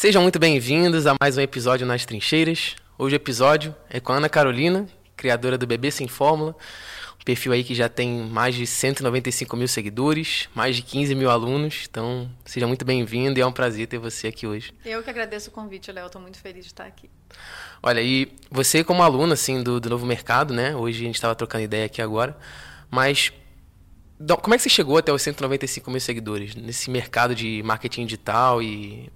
Sejam muito bem-vindos a mais um episódio nas Trincheiras. Hoje o episódio é com a Ana Carolina, criadora do Bebê Sem Fórmula, um perfil aí que já tem mais de 195 mil seguidores, mais de 15 mil alunos. Então, seja muito bem-vindo e é um prazer ter você aqui hoje. Eu que agradeço o convite, Léo. Estou muito feliz de estar aqui. Olha, e você como aluna assim do, do novo mercado, né? Hoje a gente estava trocando ideia aqui agora, mas como é que você chegou até os 195 mil seguidores nesse mercado de marketing digital e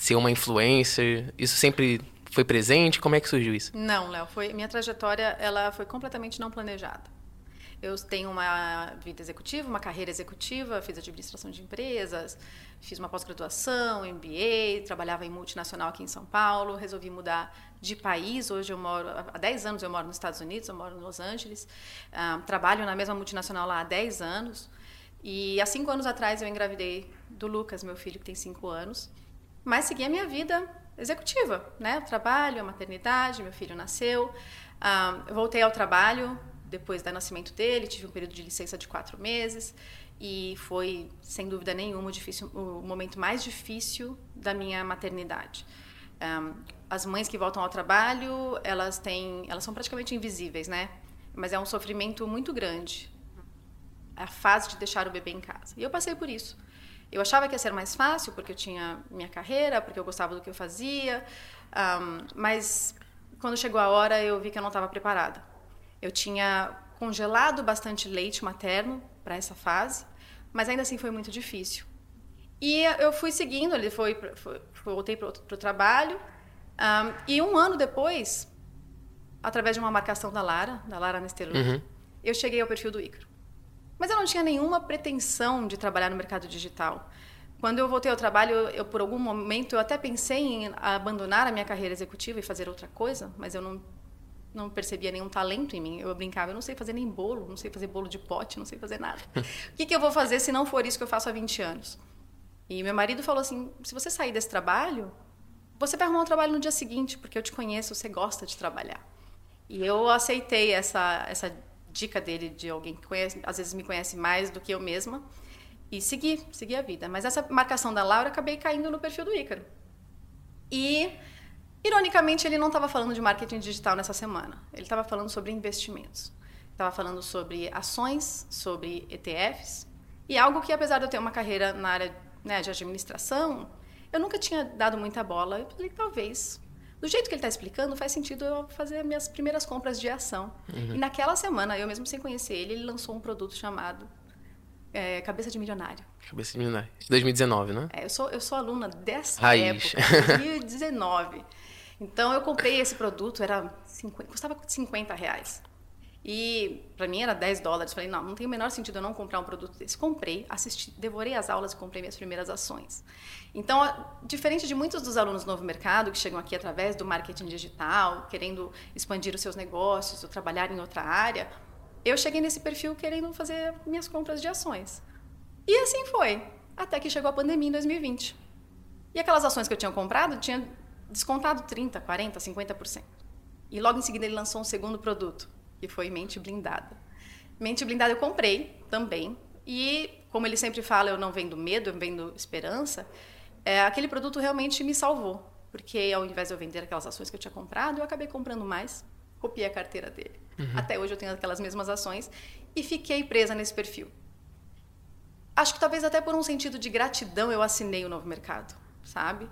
ser uma influencer? Isso sempre foi presente? Como é que surgiu isso? Não, Léo, foi minha trajetória, ela foi completamente não planejada. Eu tenho uma vida executiva, uma carreira executiva, fiz administração de empresas, fiz uma pós-graduação, MBA, trabalhava em multinacional aqui em São Paulo, resolvi mudar de país. Hoje eu moro, há 10 anos eu moro nos Estados Unidos, eu moro em Los Angeles. Uh, trabalho na mesma multinacional lá há 10 anos. E há 5 anos atrás eu engravidei do Lucas, meu filho que tem 5 anos. Mas segui a minha vida executiva, né? O trabalho, a maternidade, meu filho nasceu. Uh, voltei ao trabalho, depois do nascimento dele, tive um período de licença de quatro meses e foi, sem dúvida nenhuma, o, difícil, o momento mais difícil da minha maternidade. Um, as mães que voltam ao trabalho, elas têm, elas são praticamente invisíveis, né? Mas é um sofrimento muito grande. A fase de deixar o bebê em casa. E eu passei por isso. Eu achava que ia ser mais fácil porque eu tinha minha carreira, porque eu gostava do que eu fazia, um, mas quando chegou a hora eu vi que eu não estava preparada. Eu tinha congelado bastante leite materno para essa fase, mas ainda assim foi muito difícil. E eu fui seguindo, ele foi, foi voltei para o trabalho, um, e um ano depois, através de uma marcação da Lara, da Lara Nestelur, uhum. eu cheguei ao perfil do Icaro. Mas eu não tinha nenhuma pretensão de trabalhar no mercado digital. Quando eu voltei ao trabalho, eu, por algum momento eu até pensei em abandonar a minha carreira executiva e fazer outra coisa, mas eu não não percebia nenhum talento em mim. Eu brincava, eu não sei fazer nem bolo, não sei fazer bolo de pote, não sei fazer nada. o que, que eu vou fazer se não for isso que eu faço há 20 anos? E meu marido falou assim: se você sair desse trabalho, você vai arrumar um trabalho no dia seguinte, porque eu te conheço, você gosta de trabalhar. E eu aceitei essa, essa dica dele, de alguém que conhece, às vezes me conhece mais do que eu mesma, e segui, segui a vida. Mas essa marcação da Laura, acabei caindo no perfil do Ícaro. E Ironicamente, ele não estava falando de marketing digital nessa semana. Ele estava falando sobre investimentos. Estava falando sobre ações, sobre ETFs. E algo que, apesar de eu ter uma carreira na área né, de administração, eu nunca tinha dado muita bola. Eu falei, talvez. Do jeito que ele está explicando, faz sentido eu fazer minhas primeiras compras de ação. Uhum. E naquela semana, eu mesmo sem conhecer ele, ele lançou um produto chamado é, Cabeça de Milionário. Cabeça de Milionário. 2019, né? É, eu, sou, eu sou aluna dessa Raiz. época, 2019. Então eu comprei esse produto, era 50, custava 50 reais. E para mim era 10 dólares. Falei, não, não tem o menor sentido eu não comprar um produto desse. Comprei, assisti, devorei as aulas e comprei minhas primeiras ações. Então, diferente de muitos dos alunos do novo mercado que chegam aqui através do marketing digital, querendo expandir os seus negócios ou trabalhar em outra área, eu cheguei nesse perfil querendo fazer minhas compras de ações. E assim foi, até que chegou a pandemia em 2020. E aquelas ações que eu tinha comprado tinha descontado 30, 40, 50%. E logo em seguida ele lançou um segundo produto, que foi Mente Blindada. Mente Blindada eu comprei também. E, como ele sempre fala, eu não vendo medo, eu vendo esperança. É, aquele produto realmente me salvou. Porque ao invés de eu vender aquelas ações que eu tinha comprado, eu acabei comprando mais, copiei a carteira dele. Uhum. Até hoje eu tenho aquelas mesmas ações e fiquei presa nesse perfil. Acho que talvez até por um sentido de gratidão eu assinei o novo mercado, sabe?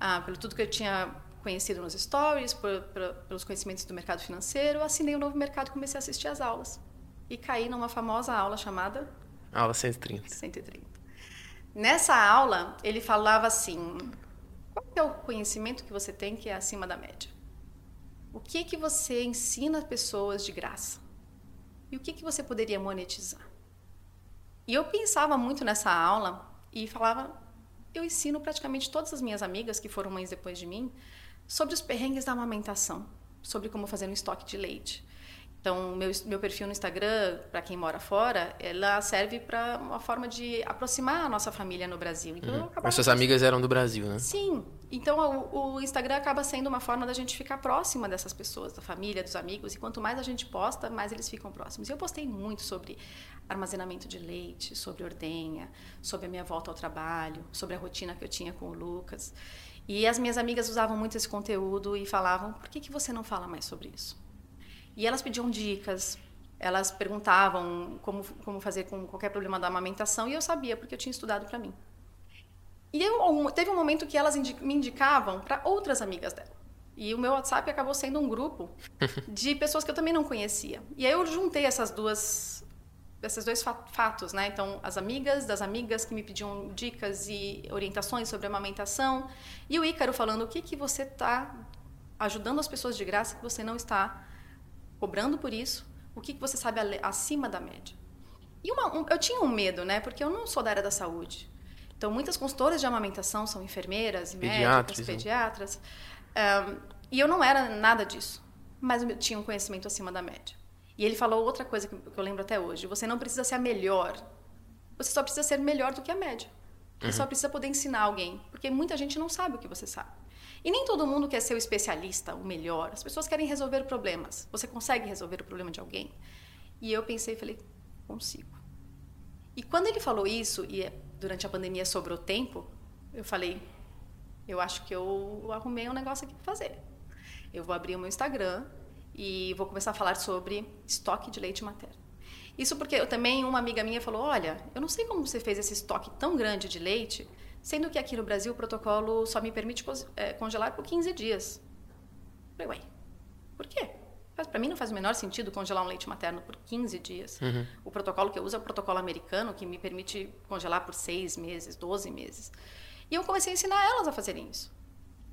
ah, pelo tudo que eu tinha conhecido nos stories, por, por, pelos conhecimentos do mercado financeiro, assinei o um novo mercado e comecei a assistir às aulas. E caí numa famosa aula chamada... Aula 130. 130. Nessa aula, ele falava assim, qual é o conhecimento que você tem que é acima da média? O que que você ensina pessoas de graça? E o que que você poderia monetizar? E eu pensava muito nessa aula e falava, eu ensino praticamente todas as minhas amigas que foram mães depois de mim sobre os perrengues da amamentação, sobre como fazer um estoque de leite. Então, meu, meu perfil no Instagram, para quem mora fora, ela serve para uma forma de aproximar a nossa família no Brasil. Então, uhum. Mas suas amigas eram do Brasil, né? Sim. Então, o, o, Instagram acaba sendo uma forma da gente ficar próxima dessas pessoas, da família, dos amigos. E quanto mais a gente posta, mais eles ficam próximos. E eu postei muito sobre armazenamento de leite, sobre ordenha, sobre a minha volta ao trabalho, sobre a rotina que eu tinha com o Lucas. E as minhas amigas usavam muito esse conteúdo e falavam: por que, que você não fala mais sobre isso? E elas pediam dicas, elas perguntavam como, como fazer com qualquer problema da amamentação e eu sabia, porque eu tinha estudado para mim. E eu, teve um momento que elas me indicavam para outras amigas dela. E o meu WhatsApp acabou sendo um grupo de pessoas que eu também não conhecia. E aí eu juntei essas duas esses dois fatos, né? Então, as amigas das amigas que me pediam dicas e orientações sobre amamentação, e o Ícaro falando o que que você está ajudando as pessoas de graça que você não está cobrando por isso, o que que você sabe acima da média. E uma, um, eu tinha um medo, né? Porque eu não sou da área da saúde. Então, muitas consultoras de amamentação são enfermeiras, médicas, pediatras. Um, e eu não era nada disso, mas eu tinha um conhecimento acima da média. E ele falou outra coisa que eu lembro até hoje: você não precisa ser a melhor, você só precisa ser melhor do que a média. Você uhum. só precisa poder ensinar alguém, porque muita gente não sabe o que você sabe. E nem todo mundo quer ser o especialista, o melhor. As pessoas querem resolver problemas. Você consegue resolver o problema de alguém? E eu pensei e falei: consigo. E quando ele falou isso, e é durante a pandemia sobrou tempo, eu falei: eu acho que eu arrumei um negócio aqui para fazer. Eu vou abrir o meu Instagram e vou começar a falar sobre estoque de leite materno. Isso porque eu, também uma amiga minha falou: Olha, eu não sei como você fez esse estoque tão grande de leite, sendo que aqui no Brasil o protocolo só me permite é, congelar por 15 dias. Eu falei: Ué, por quê? Para mim não faz o menor sentido congelar um leite materno por 15 dias. Uhum. O protocolo que eu uso é o protocolo americano, que me permite congelar por 6 meses, 12 meses. E eu comecei a ensinar elas a fazerem isso.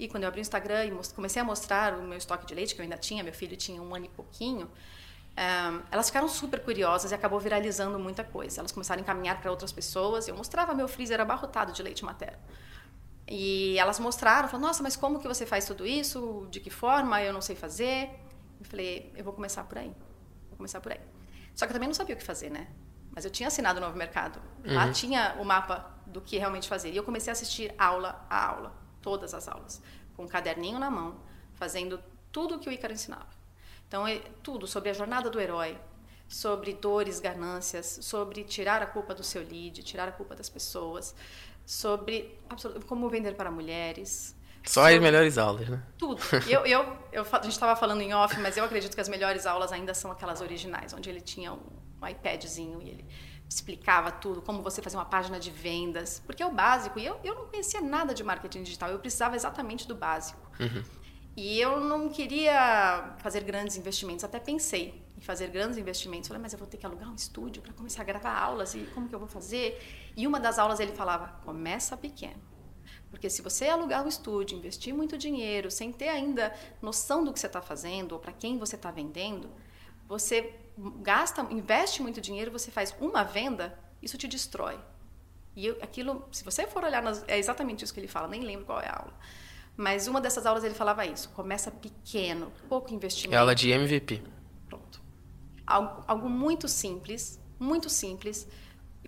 E quando eu abri o Instagram e comecei a mostrar o meu estoque de leite, que eu ainda tinha, meu filho tinha um ano e pouquinho, um, elas ficaram super curiosas e acabou viralizando muita coisa. Elas começaram a encaminhar para outras pessoas. Eu mostrava meu freezer abarrotado de leite materno. E elas mostraram, falaram, nossa, mas como que você faz tudo isso? De que forma? Eu não sei fazer. Eu falei, eu vou começar por aí. Vou começar por aí. Só que eu também não sabia o que fazer, né? Mas eu tinha assinado o Novo Mercado. Uhum. Lá tinha o mapa do que realmente fazer. E eu comecei a assistir aula a aula todas as aulas, com um caderninho na mão, fazendo tudo o que o Ícaro ensinava. Então, é tudo sobre a jornada do herói, sobre dores, ganâncias, sobre tirar a culpa do seu lead, tirar a culpa das pessoas, sobre como vender para mulheres. Só as melhores aulas, né? Tudo. Eu, eu, eu, a gente estava falando em off, mas eu acredito que as melhores aulas ainda são aquelas originais, onde ele tinha um, um iPadzinho e ele explicava tudo, como você fazer uma página de vendas, porque é o básico. E eu, eu não conhecia nada de marketing digital, eu precisava exatamente do básico. Uhum. E eu não queria fazer grandes investimentos, até pensei em fazer grandes investimentos. Falei, mas eu vou ter que alugar um estúdio para começar a gravar aulas, e como que eu vou fazer? E uma das aulas ele falava, começa pequeno. Porque se você alugar um estúdio, investir muito dinheiro, sem ter ainda noção do que você está fazendo ou para quem você está vendendo, você gasta, investe muito dinheiro, você faz uma venda, isso te destrói. E eu, aquilo, se você for olhar, nas, é exatamente isso que ele fala, nem lembro qual é a aula. Mas uma dessas aulas ele falava isso, começa pequeno, pouco investimento. É aula de MVP. Pronto. Algo, algo muito simples, muito simples,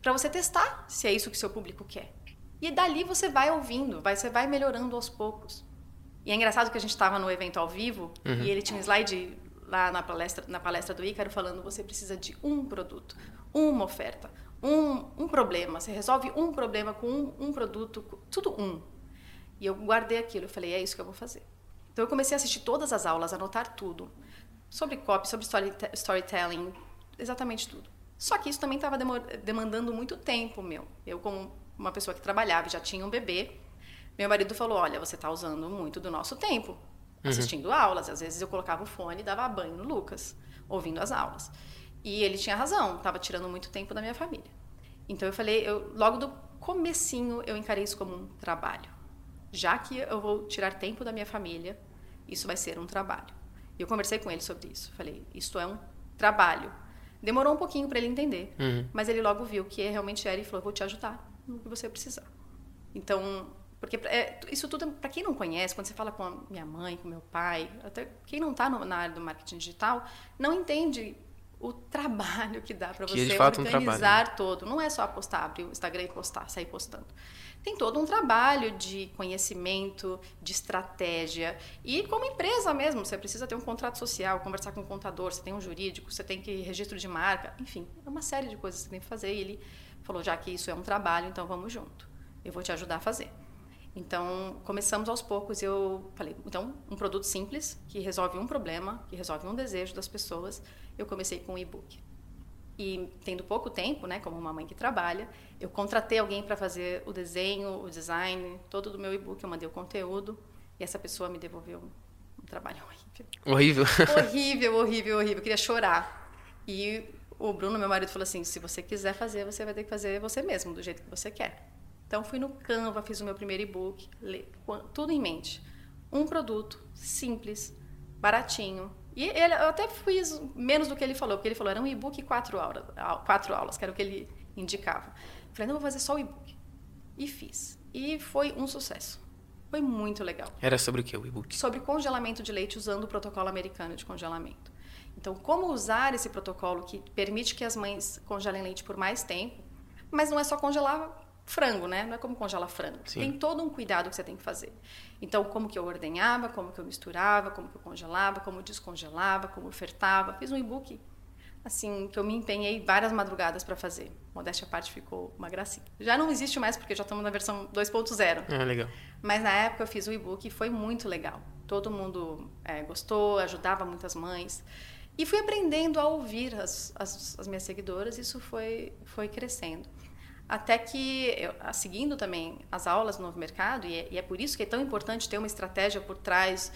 para você testar se é isso que seu público quer. E dali você vai ouvindo, vai, você vai melhorando aos poucos. E é engraçado que a gente estava no evento ao vivo uhum. e ele tinha um slide lá na palestra, na palestra do Ícaro falando você precisa de um produto, uma oferta, um, um problema. Você resolve um problema com um, um produto, tudo um. E eu guardei aquilo. Eu falei, é isso que eu vou fazer. Então eu comecei a assistir todas as aulas, anotar tudo. Sobre copy, sobre storytelling, exatamente tudo. Só que isso também estava demandando muito tempo meu. Eu, como uma pessoa que trabalhava e já tinha um bebê, meu marido falou: Olha, você está usando muito do nosso tempo. Uhum. assistindo aulas. Às vezes eu colocava o fone e dava banho no Lucas, ouvindo as aulas. E ele tinha razão, estava tirando muito tempo da minha família. Então eu falei, eu, logo do comecinho eu encarei isso como um trabalho. Já que eu vou tirar tempo da minha família, isso vai ser um trabalho. E eu conversei com ele sobre isso. Falei, isto é um trabalho. Demorou um pouquinho para ele entender, uhum. mas ele logo viu que realmente era e falou: vou te ajudar no que você precisar. Então, porque é, isso tudo, para quem não conhece, quando você fala com a minha mãe, com meu pai, até quem não está na área do marketing digital, não entende o trabalho que dá para você organizar um todo. Não é só postar, abrir o Instagram e postar, sair postando. Tem todo um trabalho de conhecimento, de estratégia. E como empresa mesmo, você precisa ter um contrato social, conversar com um contador, você tem um jurídico, você tem que registro de marca, enfim, é uma série de coisas que você tem que fazer. E ele falou, já que isso é um trabalho, então vamos junto. Eu vou te ajudar a fazer. Então, começamos aos poucos. Eu falei, então, um produto simples, que resolve um problema, que resolve um desejo das pessoas. Eu comecei com um e-book. E tendo pouco tempo, né, como uma mãe que trabalha, eu contratei alguém para fazer o desenho, o design, todo do meu e-book. Eu mandei o conteúdo e essa pessoa me devolveu um trabalho horrível. Horrível? horrível, horrível, horrível. Eu queria chorar. E o Bruno, meu marido, falou assim: se você quiser fazer, você vai ter que fazer você mesmo, do jeito que você quer. Então fui no Canva, fiz o meu primeiro e-book, tudo em mente. Um produto simples, baratinho. E ele, eu até fiz menos do que ele falou, porque ele falou era um e-book e quatro aulas, quatro aulas, que era o que ele indicava. Falei, não, vou fazer só o e-book. E fiz. E foi um sucesso. Foi muito legal. Era sobre o que o e-book? Sobre congelamento de leite usando o protocolo americano de congelamento. Então, como usar esse protocolo que permite que as mães congelem leite por mais tempo, mas não é só congelar frango, né? Não é como congelar frango. Sim. Tem todo um cuidado que você tem que fazer. Então, como que eu ordenhava, como que eu misturava, como que eu congelava, como eu descongelava, como eu ofertava. Fiz um e-book, assim, que eu me empenhei várias madrugadas para fazer. Modéstia à parte, ficou uma gracinha. Já não existe mais, porque já estamos na versão 2.0. Ah, legal. Mas na época eu fiz o e-book e foi muito legal. Todo mundo é, gostou, ajudava muitas mães. E fui aprendendo a ouvir as, as, as minhas seguidoras, isso foi, foi crescendo. Até que, eu, seguindo também as aulas do Novo Mercado, e é, e é, por isso que é tão importante ter uma estratégia por trás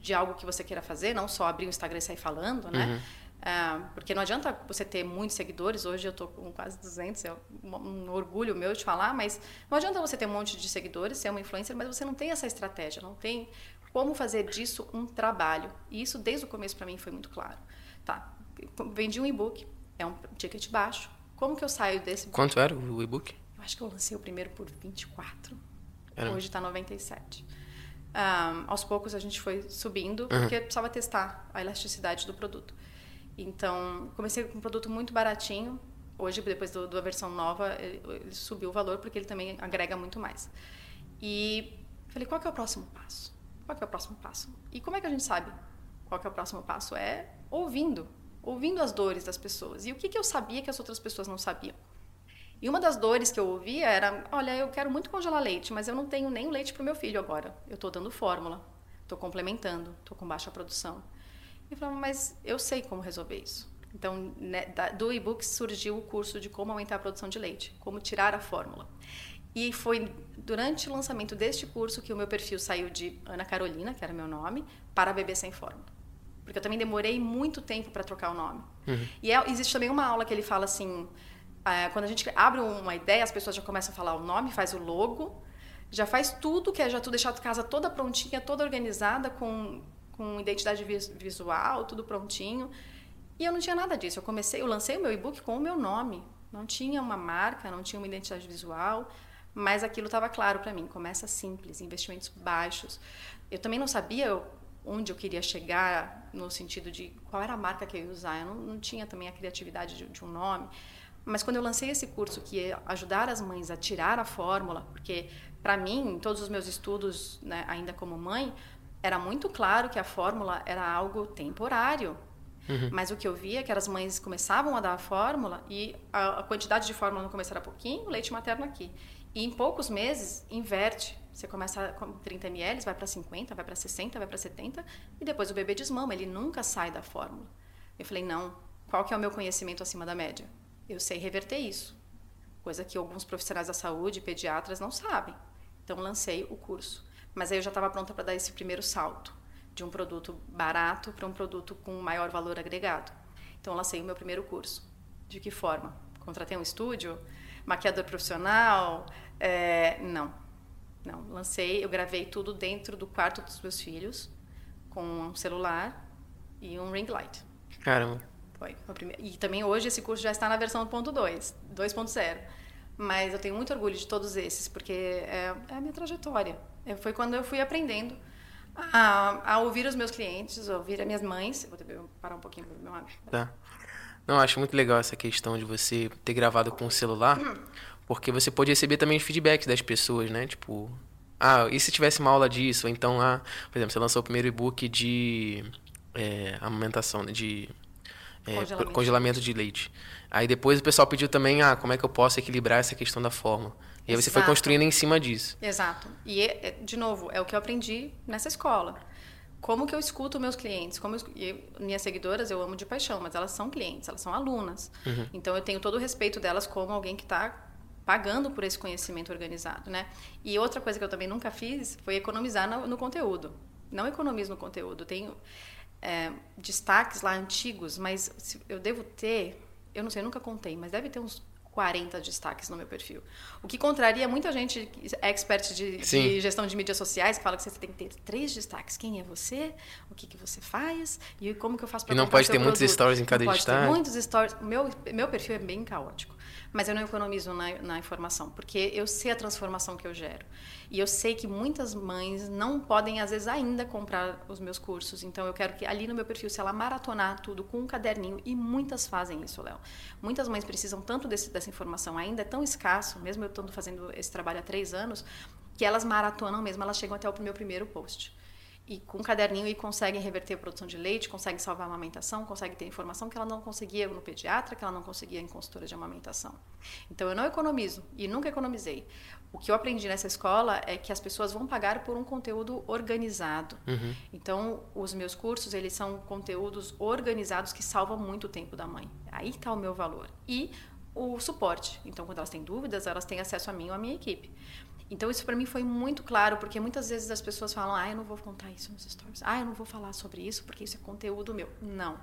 de algo que você queira fazer, não só abrir o Instagram e sair falando, né? Uhum. Uh, porque não adianta você ter muitos seguidores, hoje eu estou com quase 200, é um, um, orgulho meu de falar, mas não adianta você ter um monte de seguidores, ser uma influencer, mas você não tem essa estratégia, não tem como fazer disso um trabalho. E isso desde o começo para mim foi muito claro. Tá, vendi um e-book, é um ticket baixo, como que eu saio desse... Quanto era o e-book? Eu acho que eu lancei o primeiro por 24. Era. Hoje está 97. Um, aos poucos a gente foi subindo, uhum. porque precisava testar a elasticidade do produto. Então, comecei com um produto muito baratinho. Hoje, depois do, da versão nova, ele, ele, subiu o valor, porque ele também agrega muito mais. E falei, qual que é o próximo passo? Qual que é o próximo passo? E como é que a gente sabe qual que é o próximo passo? É ouvindo ouvindo as dores das pessoas. E o que, que eu sabia que as outras pessoas não sabiam? E uma das dores que eu ouvia era: olha, eu quero muito congelar leite, mas eu não tenho nem leite para o meu filho agora. Eu estou dando fórmula, estou complementando, estou com baixa produção. E eu falava: mas eu sei como resolver isso. Então, né, do e-book surgiu o curso de como aumentar a produção de leite, como tirar a fórmula. E foi durante o lançamento deste curso que o meu perfil saiu de Ana Carolina, que era meu nome, para Bebê Sem Fórmula. Porque eu também demorei muito tempo para trocar o nome. Uhum. E é, existe também uma aula que ele fala assim: é, quando a gente abre uma ideia, as pessoas já começam a falar o nome, faz o logo, já faz tudo, que é já tu deixar a casa toda prontinha, toda organizada, com, com identidade visual, tudo prontinho. E eu não tinha nada disso. Eu comecei, eu lancei o meu e-book com o meu nome. Não tinha uma marca, não tinha uma identidade visual, mas aquilo estava claro para mim. Começa simples, investimentos baixos. Eu também não sabia, eu onde eu queria chegar no sentido de qual era a marca que eu ia usar. Eu não, não tinha também a criatividade de, de, um nome. Mas quando eu lancei esse curso que ia ajudar as mães a tirar a fórmula, porque para mim, em todos os meus estudos, né, ainda como mãe, era muito claro que a fórmula era algo temporário. Uhum. Mas o que eu via é que as mães começavam a dar a fórmula e a, a quantidade de fórmula no começo era pouquinho, leite materno aqui. E em poucos meses inverte. Você começa com 30 ml, vai para 50, vai para 60, vai para 70 e depois o bebê desmama, ele nunca sai da fórmula. Eu falei: "Não, qual que é o meu conhecimento acima da média? Eu sei reverter isso". Coisa que alguns profissionais da saúde, pediatras não sabem. Então lancei o curso. Mas aí eu já estava pronta para dar esse primeiro salto de um produto barato para um produto com maior valor agregado. Então lancei o meu primeiro curso. De que forma? Contratei um estúdio, maquiador profissional? É, não não, lancei, eu gravei tudo dentro do quarto dos meus filhos, com um celular e um ring light. Caramba. Foi primeira. E também hoje esse curso já está na versão 1.2, 2.0. Mas eu tenho muito orgulho de todos esses, porque é, é a minha trajetória. É, foi quando eu fui aprendendo a, a, ouvir os meus clientes, a ouvir as minhas mães. Vou parar um pouquinho para meu água. Tá. Não, acho muito legal essa questão de você ter gravado com o celular. Hum porque você pode receber também os feedbacks das pessoas, né? Tipo, ah, e se tivesse uma aula disso? Ou então, ah, por exemplo, você lançou o primeiro e-book de é, amamentação, de é, congelamento. congelamento. de leite. Aí depois o pessoal pediu também, ah, como é que eu posso equilibrar essa questão da forma? E aí você foi construindo em cima disso. Exato. E, é, de novo, é o que eu aprendi nessa escola. Como que eu escuto meus clientes? Como eu, minhas seguidoras eu amo de paixão, mas elas são clientes, elas são alunas. Uhum. Então eu tenho todo o respeito delas como alguém que está pagando por esse conhecimento organizado, né? E outra coisa que eu também nunca fiz foi economizar no, no conteúdo. Não economizo no conteúdo. Tenho é, destaques lá antigos, mas eu devo ter, eu não sei, eu nunca contei, mas deve ter uns 40 destaques no meu perfil. O que contraria muita gente expert de, de, gestão de mídias sociais que fala que você tem que ter três destaques. Quem é você? O que, que você faz? E como que eu faço para E não pode ter muitos stories em cada não destaque? Pode ter muitos stories. Meu, meu perfil é bem caótico. Mas eu não economizo na, na informação, porque eu sei a transformação que eu gero. E eu sei que muitas mães não podem, às vezes, ainda comprar os meus cursos. Então, eu quero que ali no meu perfil, se ela maratonar tudo com um caderninho, e muitas fazem isso, Léo. Muitas mães precisam tanto desse, dessa informação, ainda é tão escasso, mesmo eu estando fazendo esse trabalho há três anos, que elas maratonam mesmo, elas chegam até o meu primeiro post e com um caderninho e conseguem reverter a produção de leite, conseguem salvar a amamentação, conseguem ter informação que ela não conseguia no pediatra, que ela não conseguia em consultora de amamentação. Então eu não economizo e nunca economizei. O que eu aprendi nessa escola é que as pessoas vão pagar por um conteúdo organizado. Uhum. Então os meus cursos eles são conteúdos organizados que salvam muito o tempo da mãe. Aí está o meu valor e o suporte. Então quando elas têm dúvidas elas têm acesso a mim ou a minha equipe. Então isso para mim foi muito claro, porque muitas vezes as pessoas falam: "Ah, eu não vou contar isso nos stories. Ah, eu não vou falar sobre isso porque isso é conteúdo meu". Não.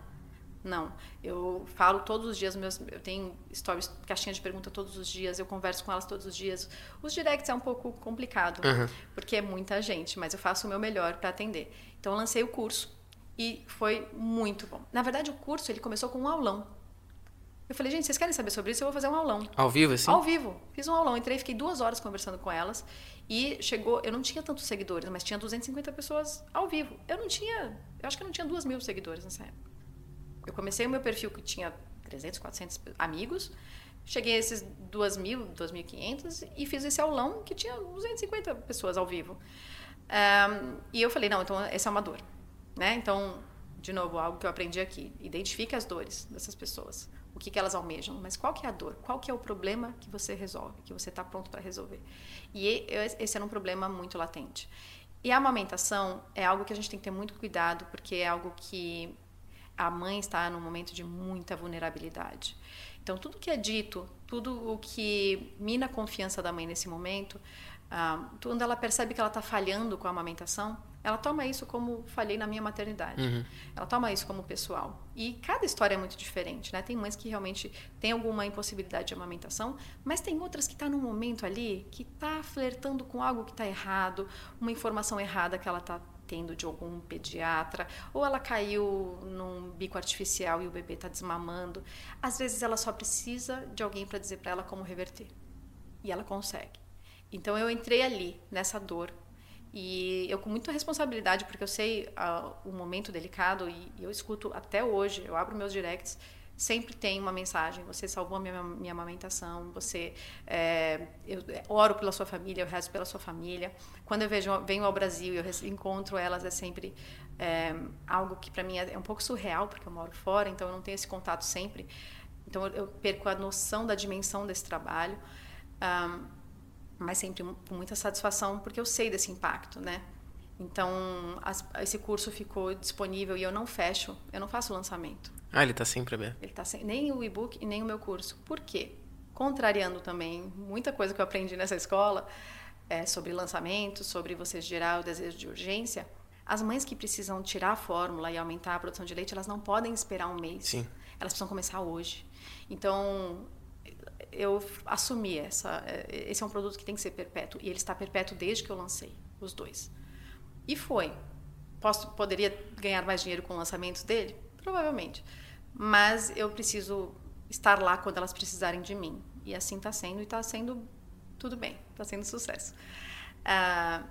Não, eu falo todos os dias, meus, eu tenho stories, caixinha de pergunta todos os dias, eu converso com elas todos os dias. Os directs é um pouco complicado, uhum. porque é muita gente, mas eu faço o meu melhor para atender. Então eu lancei o curso e foi muito bom. Na verdade, o curso ele começou com um aulão. Eu falei, gente, vocês querem saber sobre isso? Eu vou fazer um aulão. Ao vivo, assim? Ao vivo. Fiz um aulão. Entrei, fiquei duas horas conversando com elas. E chegou, eu não tinha tantos seguidores, mas tinha 250 pessoas ao vivo. Eu não tinha, eu acho que eu não tinha duas mil seguidores nessa época. Eu comecei o meu perfil que tinha 300, 400 amigos. Cheguei a esses 2.000, 2.500 e fiz esse aulão que tinha 250 pessoas ao vivo. Um, e eu falei, não, então essa é uma dor. Né? Então, de novo, algo que eu aprendi aqui. Identifique as dores dessas pessoas o que, que elas almejam, mas qual que é a dor? Qual que é o problema que você resolve, que você está pronto para resolver? E esse era um problema muito latente. E a amamentação é algo que a gente tem que ter muito cuidado, porque é algo que a mãe está num momento de muita vulnerabilidade. Então, tudo que é dito, tudo o que mina a confiança da mãe nesse momento, ah, quando ela percebe que ela está falhando com a amamentação, ela toma isso como falhei na minha maternidade. Uhum. Ela toma isso como pessoal. E cada história é muito diferente, né? Tem mães que realmente têm alguma impossibilidade de amamentação, mas tem outras que está num momento ali que está flertando com algo que está errado, uma informação errada que ela está tendo de algum pediatra, ou ela caiu num bico artificial e o bebê está desmamando. Às vezes ela só precisa de alguém para dizer para ela como reverter. E ela consegue. Então eu entrei ali, nessa dor, e eu com muita responsabilidade, porque eu sei uh, o momento delicado e, e, eu escuto até hoje, eu abro meus directs, sempre tem uma mensagem, você salvou a minha, minha amamentação, você é, eu oro pela sua família, eu rezo pela sua família. Quando eu vejo, venho ao Brasil e eu encontro elas, é sempre é, algo que para mim é, é, um pouco surreal, porque eu moro fora, então eu não tenho esse contato sempre. Então eu, eu perco a noção da dimensão desse trabalho. Um, mas sempre com muita satisfação porque eu sei desse impacto, né? Então, as, esse curso ficou disponível e eu não fecho, eu não faço lançamento. Ah, ele está sempre aberto. Ele está sem, nem o e-book e nem o meu curso. Por quê? Contrariando também muita coisa que eu aprendi nessa escola é, sobre lançamento, sobre você gerar o desejo de urgência. As mães que precisam tirar a fórmula e aumentar a produção de leite, elas não podem esperar um mês. Sim. Elas precisam começar hoje. Então, eu assumi essa. É, esse é um produto que tem que ser perpétuo. E ele está perpétuo desde que eu lancei, os dois. E foi. Posso, poderia ganhar mais dinheiro com o lançamento dele? Provavelmente. Mas eu preciso estar lá quando elas precisarem de mim. E assim está sendo, e está sendo tudo bem, está sendo sucesso. Uh,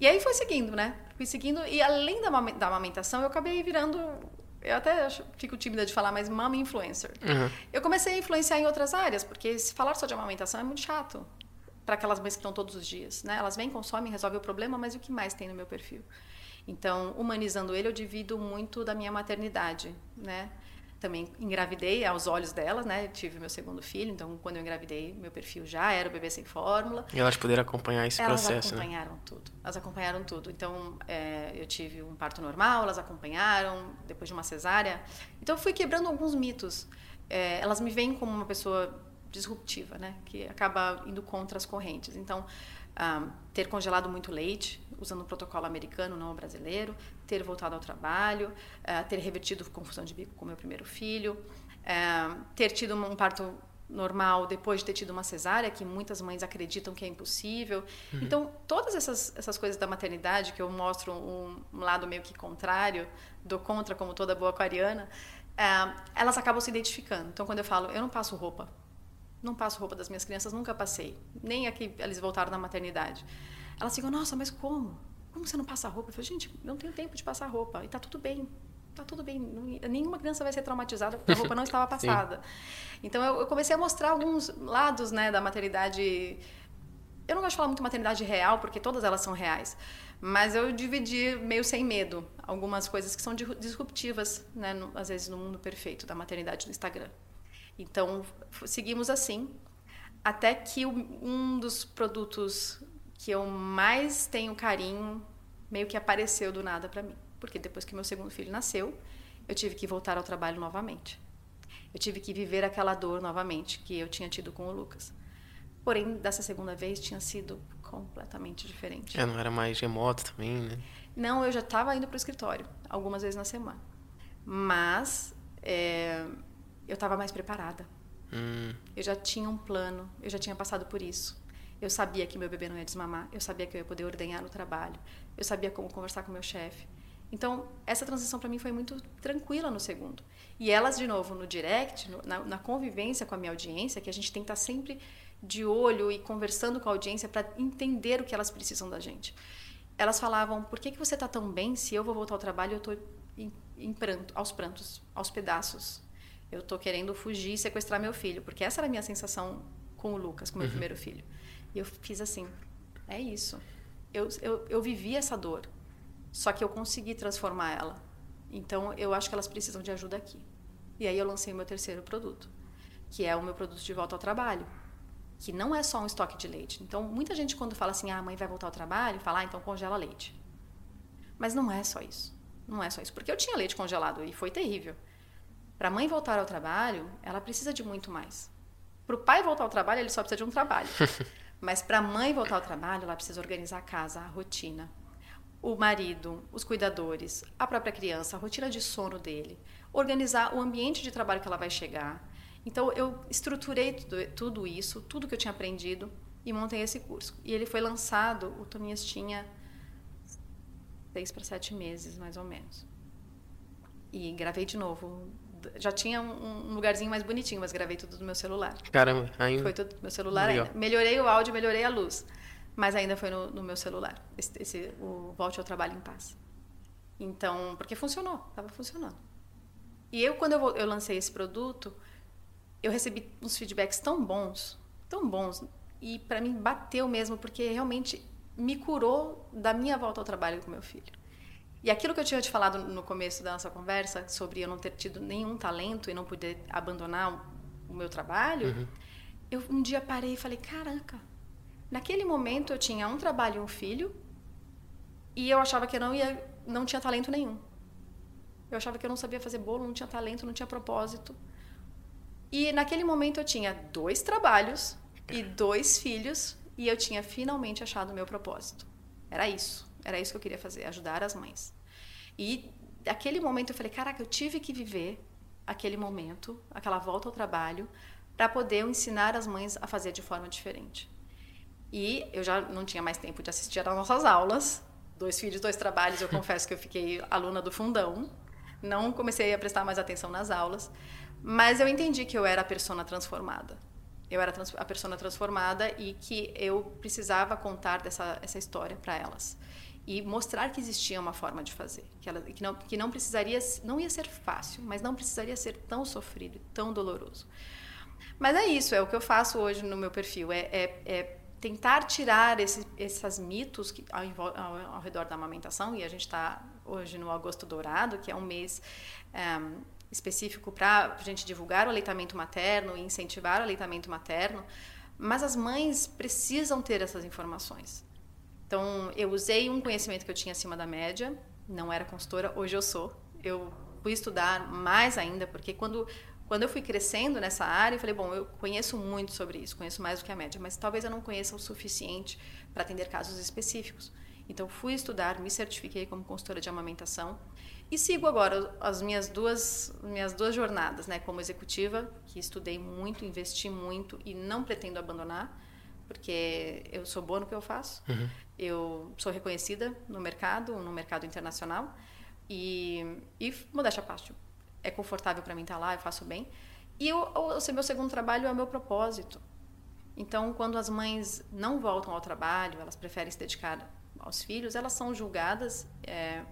e aí foi seguindo, né? Fui seguindo, e além da, da amamentação, eu acabei virando eu até fico tímida de falar, mas mama influencer. Uhum. Eu comecei a influenciar em outras áreas, porque se falar só de amamentação é muito chato para aquelas mães que estão todos os dias, né? Elas vêm, consomem, resolvem o problema, mas o que mais tem no meu perfil? Então, humanizando ele, eu divido muito da minha maternidade, né? Também engravidei aos olhos delas, né? Tive meu segundo filho, então quando eu engravidei, meu perfil já era o bebê sem fórmula. E elas puderam acompanhar esse elas processo, né? Elas acompanharam tudo. Elas acompanharam tudo. Então, é, eu tive um parto normal, elas acompanharam, depois de uma cesárea. Então, eu fui quebrando alguns mitos. É, elas me veem como uma pessoa disruptiva, né? Que acaba indo contra as correntes. Então, um, ter congelado muito leite, usando o protocolo americano, não o brasileiro, ter voltado ao trabalho, uh, ter revertido confusão de bico com meu primeiro filho, uh, ter tido um parto normal depois de ter tido uma cesárea, que muitas mães acreditam que é impossível. Uhum. Então, todas essas, essas coisas da maternidade, que eu mostro um, um lado meio que contrário, do contra, como toda boa aquariana, uh, elas acabam se identificando. Então, quando eu falo, eu não passo roupa não passo roupa das minhas crianças, nunca passei. Nem aqui eles voltaram da maternidade. Elas ficam, nossa, mas como? Como você não passa roupa? Eu falei, gente, eu não tenho tempo de passar roupa. E tá tudo bem. Tá tudo bem. Não, nenhuma criança vai ser traumatizada porque a roupa não estava passada. então eu, eu, comecei a mostrar alguns lados né, da maternidade. Eu não gosto de falar muito maternidade real, porque todas elas são reais. Mas eu dividi meio sem medo algumas coisas que são disruptivas, né, no, às vezes, no mundo perfeito da maternidade no Instagram. Então, seguimos assim, até que um dos produtos que eu mais tenho carinho meio que apareceu do nada para mim. Porque depois que meu segundo filho nasceu, eu tive que voltar ao trabalho novamente. Eu tive que viver aquela dor novamente que eu tinha tido com o Lucas. Porém, dessa segunda vez tinha sido completamente diferente. É, não era mais remoto também, né? Não, eu já estava indo para o escritório algumas vezes na semana. Mas é, eu estava mais preparada. Hum. Eu já tinha um plano, eu já tinha passado por isso. Eu sabia que meu bebê não ia desmamar, eu sabia que eu ia poder ordenhar no trabalho, eu sabia como conversar com meu chefe. Então, essa transição para mim foi muito tranquila no segundo. E elas, de novo, no direct, no, na, na, convivência com a minha audiência, que a gente tem que estar tá sempre de olho e conversando com a audiência para entender o que elas precisam da gente. Elas falavam: por que, que você está tão bem se eu vou voltar ao trabalho e eu estou em, em pranto, aos prantos, aos pedaços? eu estou querendo fugir e sequestrar meu filho, porque essa era a minha sensação com o Lucas, com meu uhum. primeiro filho. E eu fiz assim, é isso. Eu, eu, eu vivi essa dor, só que eu consegui transformar ela. Então, eu acho que elas precisam de ajuda aqui. E aí eu lancei o meu terceiro produto, que é o meu produto de volta ao trabalho, que não é só um estoque de leite. Então, muita gente quando fala assim, ah, a mãe vai voltar ao trabalho, fala, ah, então congela leite. Mas não é só isso. Não é só isso. Porque eu tinha leite congelado e foi terrível. Para a mãe voltar ao trabalho, ela precisa de muito mais. Para o pai voltar ao trabalho, ele só precisa de um trabalho. Mas para a mãe voltar ao trabalho, ela precisa organizar a casa, a rotina. O marido, os cuidadores, a própria criança, a rotina de sono dele, organizar o ambiente de trabalho que ela vai chegar. Então, eu estruturei tudo, tudo isso, tudo que eu tinha aprendido e montei esse curso. E ele foi lançado, o Tominhas tinha seis para sete meses, mais ou menos. E gravei de novo já tinha um, lugarzinho mais bonitinho, mas gravei tudo no meu celular. Caramba, ainda. Foi tudo no meu celular Legal. ainda. Melhorei o áudio, melhorei a luz. Mas ainda foi no, no meu celular. Esse, esse, o Volte ao Trabalho em Paz. Então, porque funcionou, estava funcionando. E eu, quando eu, eu lancei esse produto, eu recebi uns feedbacks tão bons, tão bons. E para mim bateu mesmo, porque realmente me curou da minha volta ao trabalho com meu filho. E aquilo que eu tinha te falado no começo da nossa conversa, sobre eu não ter tido nenhum talento e não poder abandonar o meu trabalho, uhum. eu um dia parei e falei: caraca, naquele momento eu tinha um trabalho e um filho, e eu achava que eu não, ia, não tinha talento nenhum. Eu achava que eu não sabia fazer bolo, não tinha talento, não tinha propósito. E naquele momento eu tinha dois trabalhos e dois filhos, e eu tinha finalmente achado o meu propósito. Era isso. Era isso que eu queria fazer, ajudar as mães. E naquele momento eu falei, caraca, eu tive que viver aquele momento, aquela volta ao trabalho, para poder ensinar as mães a fazer de forma diferente. E eu já não tinha mais tempo de assistir às nossas aulas. Dois filhos, dois trabalhos, eu confesso que eu fiquei aluna do fundão. Não comecei a prestar mais atenção nas aulas. Mas eu entendi que eu era a persona transformada. Eu era a persona transformada e que eu precisava contar dessa essa história para elas e mostrar que existia uma forma de fazer, que, ela, que, não, que não precisaria, não ia ser fácil, mas não precisaria ser tão sofrido, tão doloroso. Mas é isso, é o que eu faço hoje no meu perfil, é, é, é tentar tirar esse, esses mitos que, ao, ao, ao, redor da amamentação, e a gente está hoje no Agosto Dourado, que é um mês um, específico para a gente divulgar o aleitamento materno e incentivar o aleitamento materno, mas as mães precisam ter essas informações. Então, eu usei um conhecimento que eu tinha acima da média, não era consultora, hoje eu sou. Eu fui estudar mais ainda, porque quando quando eu fui crescendo nessa área, eu falei, bom, eu conheço muito sobre isso, conheço mais do que a média, mas talvez eu não conheça o suficiente para atender casos específicos. Então, fui estudar, me certifiquei como consultora de amamentação e sigo agora as minhas duas, minhas duas jornadas, né, como executiva, que estudei muito, investi muito e não pretendo abandonar, porque eu sou boa no que eu faço. Uhum. Eu sou reconhecida no mercado, no mercado internacional. E, e modéstia à parte, é confortável para mim estar tá lá, eu faço bem. E eu, o meu segundo trabalho é o meu propósito. Então, quando as mães não voltam ao trabalho, elas preferem se dedicar aos filhos, elas são julgadas. É,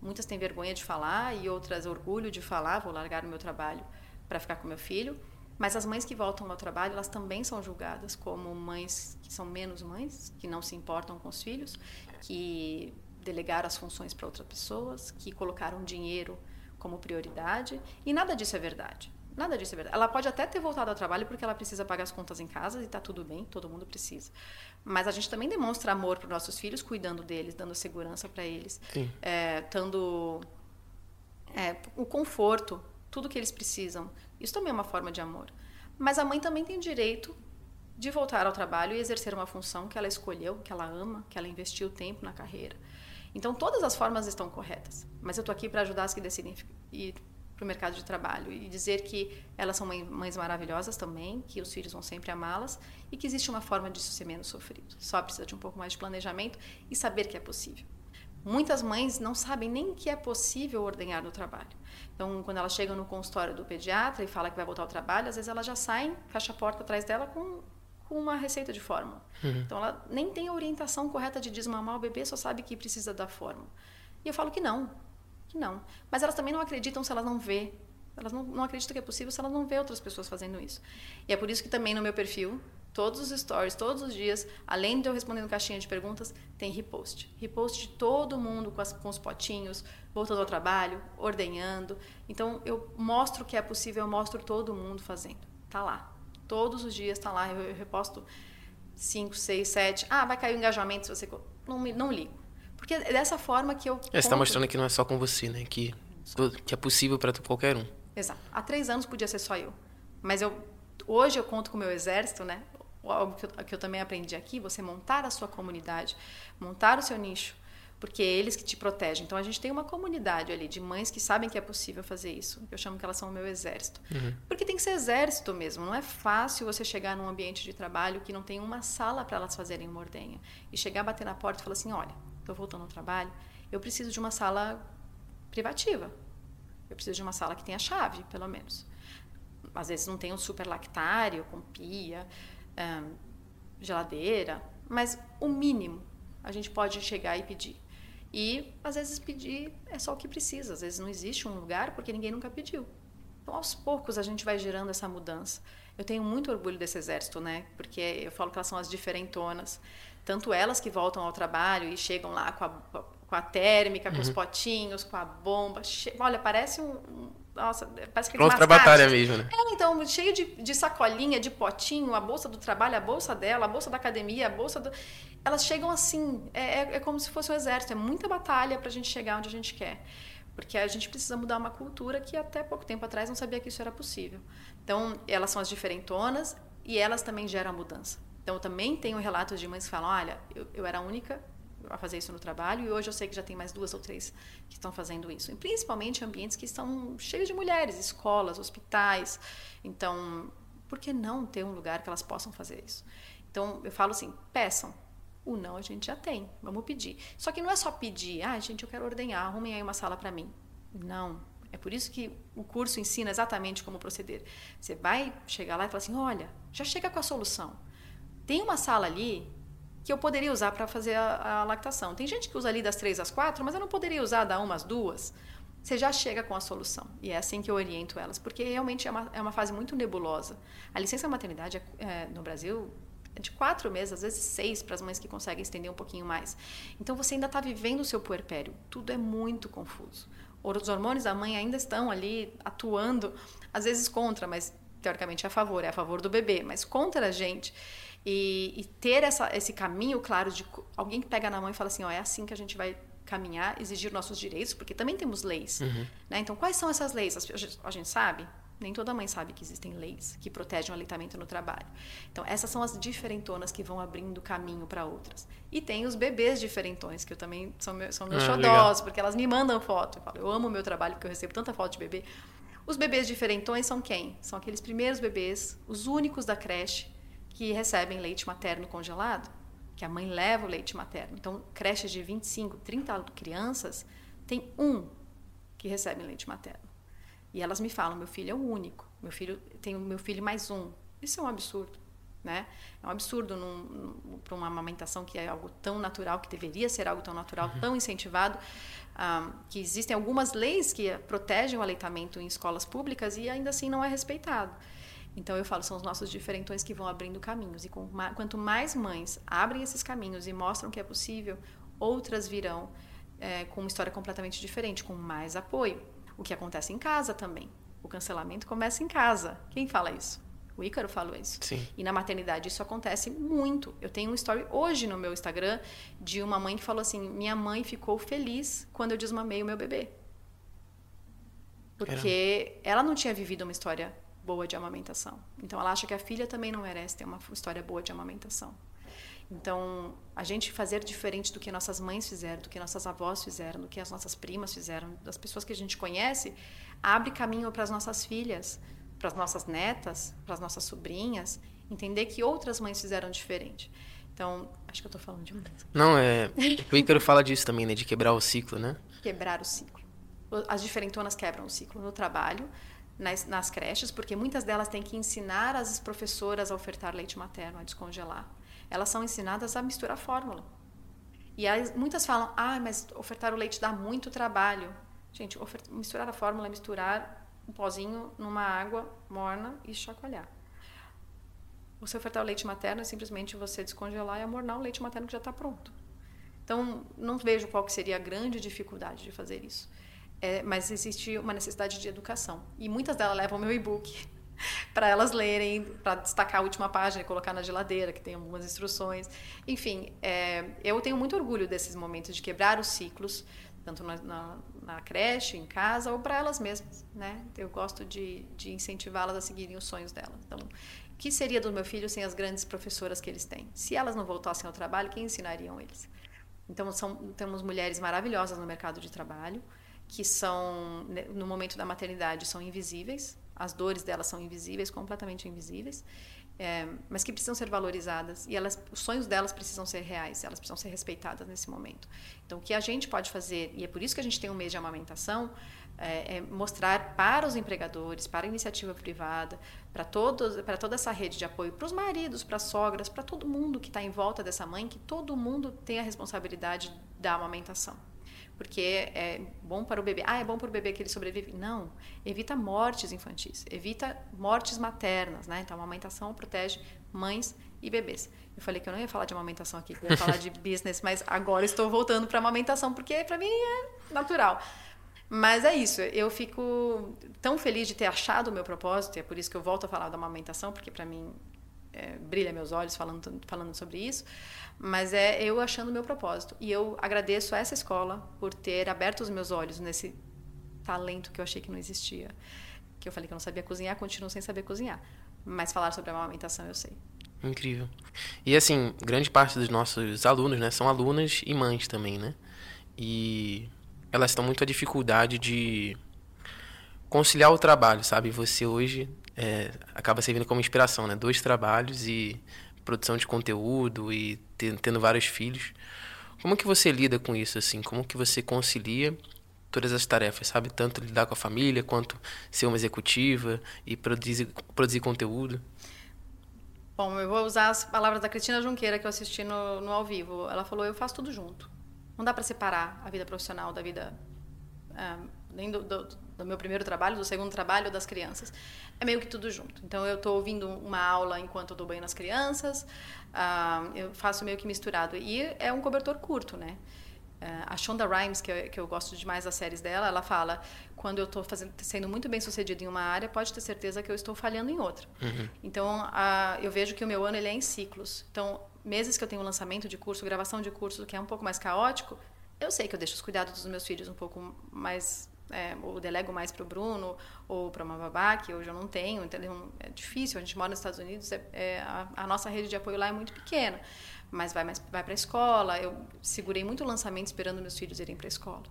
muitas têm vergonha de falar e outras orgulho de falar, vou largar o meu trabalho para ficar com meu filho. Mas as mães que voltam ao trabalho, elas também são julgadas como mães que são menos mães, que não se importam com os filhos, que delegaram as funções para outras pessoas, que colocaram dinheiro como prioridade. E nada disso é verdade. Nada disso é verdade. Ela pode até ter voltado ao trabalho porque ela precisa pagar as contas em casa e está tudo bem, todo mundo precisa. Mas a gente também demonstra amor para os nossos filhos, cuidando deles, dando segurança para eles, é, dando é, o conforto, tudo que eles precisam. Isso também é uma forma de amor. Mas a mãe também tem direito de voltar ao trabalho e exercer uma função que ela escolheu, que ela ama, que ela investiu tempo na carreira. Então, todas as formas estão corretas. Mas eu estou aqui para ajudar as que decidem ir para o mercado de trabalho e dizer que elas são mães maravilhosas também, que os filhos vão sempre amá-las e que existe uma forma disso ser menos sofrido. Só precisa de um pouco mais de planejamento e saber que é possível. Muitas mães não sabem nem que é possível ordenhar no trabalho. Então, quando elas chegam no consultório do pediatra e fala que vai voltar ao trabalho, às vezes elas já saem, fecha a porta atrás dela com com uma receita de fórmula. Uhum. Então ela nem tem a orientação correta de desmamar o bebê, só sabe que precisa da fórmula. E eu falo que não, que não. Mas elas também não acreditam se elas não vê. Elas não, não acreditam que é possível se elas não vê outras pessoas fazendo isso. E é por isso que também no meu perfil, todos os stories, todos os dias, além de eu respondendo caixinha de perguntas, tem repost. Repost de todo mundo com, as, com os potinhos, voltando ao trabalho, ordenhando. Então eu mostro que é possível, eu mostro todo mundo fazendo. Tá lá. Todos os dias está lá, eu, eu reposto 5, 6, 7. Ah, vai cair o engajamento se você. Não, não ligo. Porque é dessa forma que eu. É, você está mostrando que não é só com você, né? Que, que é possível para qualquer um. Exato. Há três anos podia ser só eu. Mas eu hoje eu conto com o meu exército, né? Algo que eu, que eu também aprendi aqui, você montar a sua comunidade, montar o seu nicho porque é eles que te protegem. Então a gente tem uma comunidade ali de mães que sabem que é possível fazer isso. Eu chamo que elas são o meu exército. Uhum. Porque tem que ser exército mesmo. Não é fácil você chegar num ambiente de trabalho que não tem uma sala para elas fazerem uma ordenha e chegar, bater na porta e falar assim: olha, estou voltando ao trabalho, eu preciso de uma sala privativa. Eu preciso de uma sala que tenha chave, pelo menos. Às vezes não tem um super lactário com pia, geladeira, mas o mínimo a gente pode chegar e pedir. E às vezes pedir é só o que precisa, às vezes não existe um lugar porque ninguém nunca pediu. Então, aos poucos, a gente vai gerando essa mudança. Eu tenho muito orgulho desse exército, né? Porque eu falo que elas são as diferentonas. Tanto elas que voltam ao trabalho e chegam lá com a, com a térmica, com uhum. os potinhos, com a bomba. Olha, parece um, nossa, parece que Pronto pra batalha mesmo, né? É, então, cheio de, de sacolinha, de potinho, a bolsa do trabalho, a bolsa dela, a bolsa da academia, a bolsa do. Elas chegam assim, é, é, é como se fosse um exército, é muita batalha pra gente chegar onde a gente quer. Porque a gente precisa mudar uma cultura que até pouco tempo atrás não sabia que isso era possível. Então, elas são as diferentonas e elas também geram a mudança. Então, eu também tenho relatos de mães que falam: olha, eu, eu era a única a fazer isso no trabalho e hoje eu sei que já tem mais duas ou três que estão fazendo isso. E principalmente ambientes que estão cheios de mulheres, escolas, hospitais. Então, por que não ter um lugar que elas possam fazer isso? Então, eu falo assim, peçam. O não a gente já tem, vamos pedir. Só que não é só pedir, ah, gente, eu quero ordenhar, arrumem aí uma sala para mim. Não. É por isso que o curso ensina exatamente como proceder. Você vai chegar lá e falar assim: olha, já chega com a solução. Tem uma sala ali que eu poderia usar para fazer a, a, lactação. Tem gente que usa ali das três às quatro, mas eu não poderia usar da umas duas. Você já chega com a solução. E é assim que eu oriento elas, porque realmente é uma, é uma fase muito nebulosa. A licença maternidade é, é, no Brasil é de quatro meses, às vezes seis, para as mães que conseguem estender um pouquinho mais. Então você ainda está vivendo o seu puerpério. Tudo é muito confuso. Os hormônios da mãe ainda estão ali atuando, às vezes contra, mas teoricamente é a favor, é a favor do bebê, mas contra a gente. E, e ter essa, esse caminho claro de alguém que pega na mão e fala assim, ó, é assim que a gente vai caminhar, exigir nossos direitos, porque também temos leis. Uhum. Né? Então, quais são essas leis? A gente sabe? Nem toda mãe sabe que existem leis que protegem o aleitamento no trabalho. Então, essas são as diferentonas que vão abrindo caminho para outras. E tem os bebês diferentões, que eu também são, meu, são meus ah, xodós, legal. porque elas me mandam foto. Eu, falo, eu amo o meu trabalho, porque eu recebo tanta foto de bebê. Os bebês diferentões são quem? São aqueles primeiros bebês, os únicos da creche, que recebem leite materno congelado que a mãe leva o leite materno. Então, creches de 25, 30 crianças, tem um que recebe leite materno. E elas me falam, meu filho é o único. Meu filho tem o meu filho mais um. Isso é um absurdo, né? É um absurdo para uma amamentação que é algo tão natural, que deveria ser algo tão natural, uhum. tão incentivado, um, que existem algumas leis que protegem o aleitamento em escolas públicas e ainda assim não é respeitado. Então eu falo, são os nossos diferentões que vão abrindo caminhos. E com, quanto mais mães abrem esses caminhos e mostram que é possível, outras virão é, com uma história completamente diferente, com mais apoio. O que acontece em casa também. O cancelamento começa em casa. Quem fala isso? O Ícaro falou isso. Sim. E na maternidade isso acontece muito. Eu tenho um story hoje no meu Instagram de uma mãe que falou assim: minha mãe ficou feliz quando eu desmamei o meu bebê. Porque ela não tinha vivido uma história boa de amamentação. Então ela acha que a filha também não merece ter uma história boa de amamentação. Então, a gente fazer diferente do que nossas mães fizeram, do que nossas avós fizeram, do que as nossas primas fizeram, das pessoas que a gente conhece, abre caminho para as nossas filhas, para as nossas netas, para as nossas sobrinhas, entender que outras mães fizeram diferente. Então, acho que eu estou falando demais. Não, é. O Ícaro fala disso também, né? De quebrar o ciclo, né? Quebrar o ciclo. As diferentonas quebram o ciclo no trabalho, nas, nas creches, porque muitas delas têm que ensinar as professoras a ofertar leite materno, a descongelar. Elas são ensinadas a misturar fórmula. E aí, muitas falam, ah, mas ofertar o leite dá muito trabalho. Gente, misturar a fórmula é misturar um pozinho numa água morna e chacoalhar. Você ofertar o leite materno é simplesmente você descongelar e amornar o leite materno que já está pronto. Então, não vejo qual que seria a grande dificuldade de fazer isso. É, mas existe uma necessidade de educação. E muitas delas levam meu e-book para elas lerem, para destacar a última página e colocar na geladeira, que tem algumas instruções. Enfim, é, eu tenho muito orgulho desses momentos de quebrar os ciclos, tanto na, na, na creche, em casa, ou para elas mesmas. Né? Eu gosto de, de incentivá-las a seguirem os sonhos delas. Então, o que seria do meu filho sem as grandes professoras que eles têm? Se elas não voltassem ao trabalho, quem ensinariam eles? Então, são, temos mulheres maravilhosas no mercado de trabalho, que são, né, no momento da maternidade, são invisíveis, as dores delas são invisíveis, completamente invisíveis, é, mas que precisam ser valorizadas. E elas, os sonhos delas precisam ser reais, elas precisam ser respeitadas nesse momento. Então, o que a gente pode fazer, e é por isso que a gente tem um mês de amamentação, é, é mostrar para os empregadores, para a iniciativa privada, para, todos, para toda essa rede de apoio, para os maridos, para as sogras, para todo mundo que está em volta dessa mãe, que todo mundo tem a responsabilidade da amamentação porque é bom para o bebê. Ah, é bom para o bebê que ele sobrevive. Não, evita mortes infantis, evita mortes maternas, né? Então, a amamentação protege mães e bebês. Eu falei que eu não ia falar de amamentação aqui, que eu ia falar de business, mas agora estou voltando para a amamentação, porque para mim é natural. Mas é isso, eu fico tão feliz de ter achado o meu propósito, e é por isso que eu volto a falar da amamentação, porque para mim é, brilha meus olhos falando, falando sobre isso, mas é eu achando o meu propósito. E eu agradeço a essa escola por ter aberto os meus olhos nesse talento que eu achei que não existia. Que eu falei que eu não sabia cozinhar, continuo sem saber cozinhar. Mas falar sobre a amamentação eu sei. Incrível. E assim, grande parte dos nossos alunos, né, são alunas e mães também, né? E elas estão muito a dificuldade de conciliar o trabalho, sabe? Você hoje é, acaba servindo como inspiração, né? Dois trabalhos e produção de conteúdo e tendo vários filhos. Como que você lida com isso assim? Como que você concilia todas as tarefas, sabe? Tanto lidar com a família quanto ser uma executiva e produzir, produzir conteúdo. Bom, eu vou usar as palavras da Cristina Junqueira que eu assisti no, no ao vivo. Ela falou: eu faço tudo junto. Não dá para separar a vida profissional da vida é, nem do, do, do, meu primeiro trabalho, do segundo trabalho das crianças. É meio que tudo junto. Então, eu estou ouvindo uma aula enquanto eu dou banho nas crianças, uh, eu faço meio que misturado. E é um cobertor curto, né? É, a Shonda Rhimes, que eu, que eu gosto demais das séries dela, ela fala: quando eu estou sendo muito bem sucedido em uma área, pode ter certeza que eu estou falhando em outra. Uhum. Então, a, eu vejo que o meu ano ele é em ciclos. Então, meses que eu tenho lançamento de curso, gravação de curso, que é um pouco mais caótico, eu sei que eu deixo os cuidados dos meus filhos um pouco mais é, ou delego mais para o Bruno ou para uma babá, que hoje eu não tenho, entendeu? É difícil, a gente mora nos Estados Unidos, é, é a, a, nossa rede de apoio lá é muito pequena mas vai, mais, vai para a escola. Eu segurei muito o lançamento esperando meus filhos irem para a escola.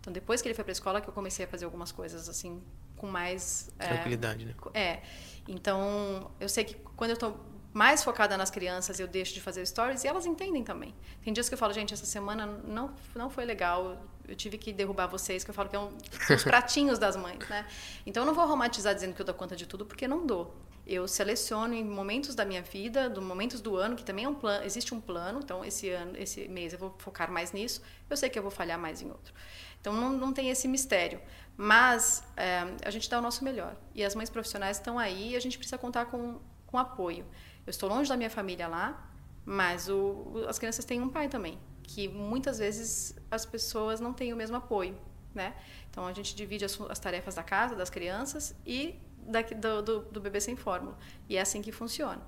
Então, depois que ele foi para a escola, que eu comecei a fazer algumas coisas assim com mais é, tranquilidade, é, né? É. Então, eu sei que quando eu estou mais focada nas crianças, eu deixo de fazer stories e elas entendem também. Tem dias que eu falo, gente, essa semana não não foi legal. Eu tive que derrubar vocês, que eu falo que é um, os pratinhos das mães, né? Então, eu não vou romantizar dizendo que eu dou conta de tudo, porque não dou eu seleciono em momentos da minha vida, do momentos do ano que também é um plano, existe um plano. Então esse ano, esse mês eu vou focar mais nisso. Eu sei que eu vou falhar mais em outro. Então não, não tem esse mistério, mas é, a gente dá o nosso melhor. E as mães profissionais estão aí e a gente precisa contar com, com apoio. Eu estou longe da minha família lá, mas o, as crianças têm um pai também, que muitas vezes as pessoas não têm o mesmo apoio, né? Então a gente divide as, as tarefas da casa, das crianças e do, do, do bebê sem fórmula. E é assim que funciona.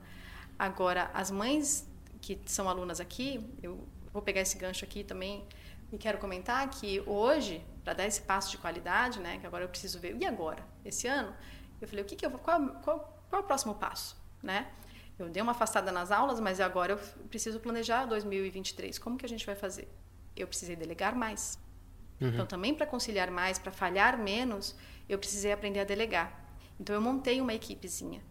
Agora, as mães que são alunas aqui, eu vou pegar esse gancho aqui também e quero comentar que hoje, para dar esse passo de qualidade, né, que agora eu preciso ver, e agora? Esse ano, eu falei, o que, que eu vou, qual, qual, qual é o próximo passo, né? Eu dei uma afastada nas aulas, mas agora eu preciso planejar 2023. Como que a gente vai fazer? Eu precisei delegar mais. Uhum. Então, também para conciliar mais, para falhar menos, eu precisei aprender a delegar. Então eu montei uma equipezinha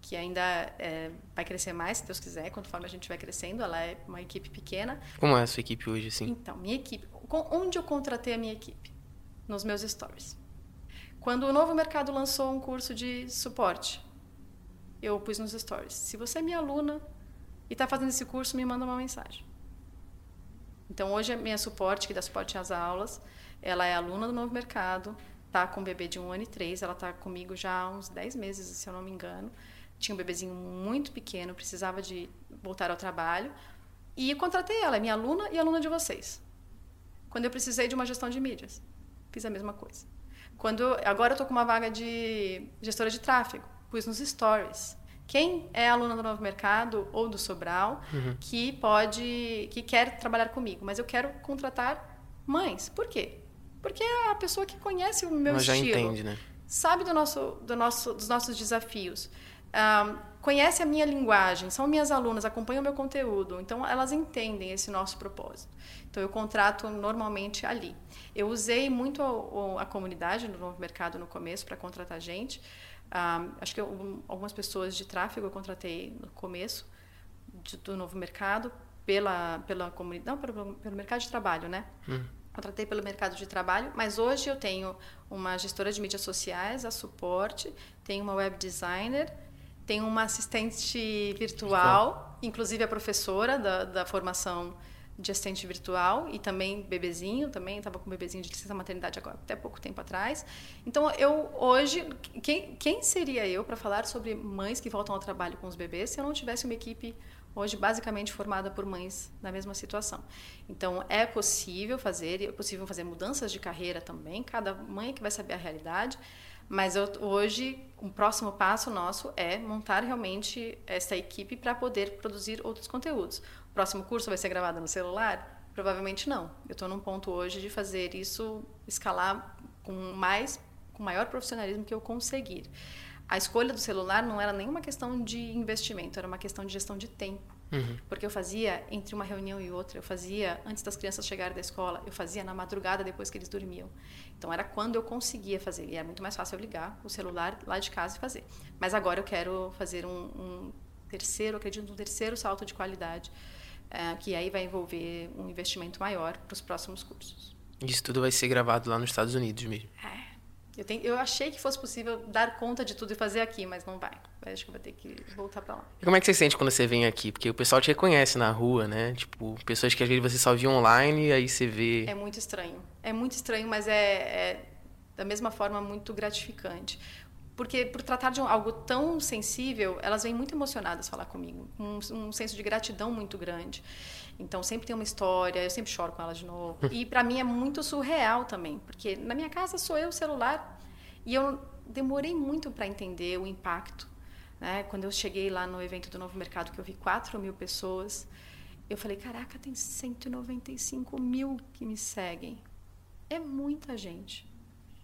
que ainda é, vai crescer mais, se Deus quiser, conforme a gente vai crescendo. Ela é uma equipe pequena. Como é a sua equipe hoje, sim? Então, minha equipe. Onde eu contratei a minha equipe? Nos meus stories. Quando o Novo Mercado lançou um curso de suporte, eu pus nos stories. Se você é minha aluna e está fazendo esse curso, me manda uma mensagem. Então, hoje a minha suporte, que dá suporte às aulas, ela é aluna do Novo Mercado, tá com um bebê de um ano e três, ela tá comigo já há uns dez meses, se eu não me engano. Tinha um bebezinho muito pequeno, precisava de voltar ao trabalho. E contratei ela, é minha aluna e aluna de vocês. Quando eu precisei de uma gestão de mídias, fiz a mesma coisa. Quando agora eu tô com uma vaga de gestora de tráfego, pus nos stories. Quem é aluna do Novo Mercado ou do Sobral uhum. que pode, que quer trabalhar comigo, mas eu quero contratar mães. Por quê? Porque é a pessoa que conhece o meu Mas estilo. já entende, né? Sabe do nosso, do nosso, dos nossos desafios. Um, conhece a minha linguagem, são minhas alunas, acompanham o meu conteúdo, então elas entendem esse nosso propósito. Então eu contrato normalmente ali. Eu usei muito a, a comunidade do Novo Mercado no começo para contratar gente. Um, acho que eu, algumas pessoas de tráfego eu contratei no começo de, do Novo Mercado pela pela comunidade, não pelo, pelo mercado de trabalho, né? Hum contratei pelo mercado de trabalho, mas hoje eu tenho uma gestora de mídias sociais, a suporte, tenho uma web designer, tenho uma assistente virtual, inclusive a professora da, da formação de assistente virtual e também bebezinho, também estava com bebezinho de licença maternidade agora, até pouco tempo atrás. Então, eu hoje, quem, quem seria eu para falar sobre mães que voltam ao trabalho com os bebês se eu não tivesse uma equipe hoje basicamente formada por mães na mesma situação. Então é possível fazer, é possível fazer mudanças de carreira também, cada mãe é que vai saber a realidade, mas eu, hoje um próximo passo nosso é montar realmente essa equipe para poder produzir outros conteúdos. Próximo curso vai ser gravado no celular? Provavelmente não. Eu estou num ponto hoje de fazer isso escalar com mais, com maior profissionalismo que eu conseguir a escolha do celular não era nenhuma questão de investimento, era uma questão de gestão de tempo. Uhum. Porque eu fazia entre uma reunião e outra, eu fazia antes das crianças chegarem da escola, eu fazia na madrugada depois que eles dormiam. Então era quando eu conseguia fazer. E era muito mais fácil eu ligar o celular lá de casa e fazer. Mas agora eu quero fazer um, um terceiro, acredito, um terceiro salto de qualidade, é, que aí vai envolver um investimento maior para os próximos cursos. Isso tudo vai ser gravado lá nos Estados Unidos mesmo. É. Eu, tenho, eu achei que fosse possível dar conta de tudo e fazer aqui, mas não vai. Eu acho que eu vou ter que voltar para lá. E como é que você sente quando você vem aqui? Porque o pessoal te reconhece na rua, né? Tipo, pessoas que às vezes você só viu online e aí você vê. É muito estranho. É muito estranho, mas é, é da mesma forma muito gratificante. Porque por tratar de algo tão sensível, elas vêm muito emocionadas falar comigo, um, um senso de gratidão muito grande. Então sempre tem uma história, eu sempre choro com elas de novo. E para mim é muito surreal também, porque na minha casa sou eu o celular e eu demorei muito para entender o impacto. Né? Quando eu cheguei lá no evento do Novo Mercado, que eu vi 4 mil pessoas, eu falei: caraca, tem 195 mil que me seguem. É muita gente.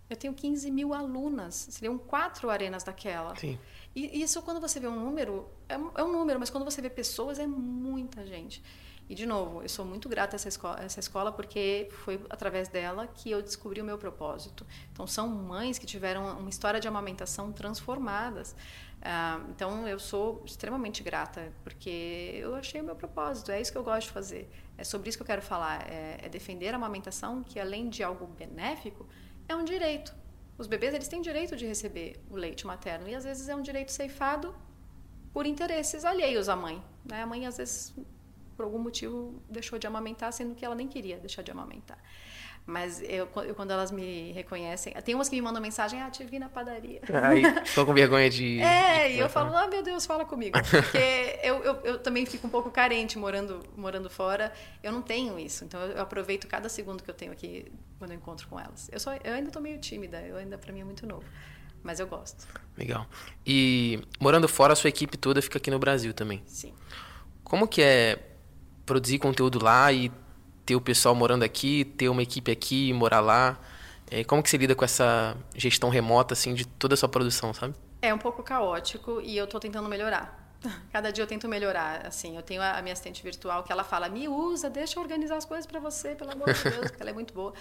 Eu tenho 15 mil alunas, seriam quatro arenas daquela. Sim. E isso, quando você vê um número, é, é um número, mas quando você vê pessoas, é muita gente. E, de novo, eu sou muito grata a essa escola, essa escola porque foi através dela que eu descobri o meu propósito. Então, são mães que tiveram uma história de amamentação transformadas. Ah, então, eu sou extremamente grata porque eu achei o meu propósito. É isso que eu gosto de fazer. É sobre isso que eu quero falar. É, é defender a amamentação, que além de algo benéfico, é um direito. Os bebês eles têm direito de receber o leite materno e às vezes é um direito ceifado por interesses alheios à mãe. Né? A mãe às vezes por algum motivo deixou de amamentar, sendo que ela nem queria deixar de amamentar. Mas eu, eu, quando elas me reconhecem, tem umas que me mandam mensagem, ah, te vi na padaria. Estou com vergonha de. É, de... e eu falo, ah, meu Deus, fala comigo. Porque eu, eu, eu, também fico um pouco carente morando, morando fora. Eu não tenho isso. Então eu aproveito cada segundo que eu tenho aqui quando eu encontro com elas. Eu, só, eu ainda estou meio tímida, eu ainda, para mim, é muito novo. Mas eu gosto. Legal. E morando fora, a sua equipe toda fica aqui no Brasil também? Sim. Como que é produzir conteúdo lá e ter o pessoal morando aqui, ter uma equipe aqui, morar lá? É, como que você lida com essa gestão remota, assim, de toda a sua produção, sabe? É um pouco caótico e eu estou tentando melhorar. Cada dia eu tento melhorar, assim. Eu tenho a minha assistente virtual que ela fala: "Me usa, deixa eu organizar as coisas para você, pelo amor de Deus", porque ela é muito boa.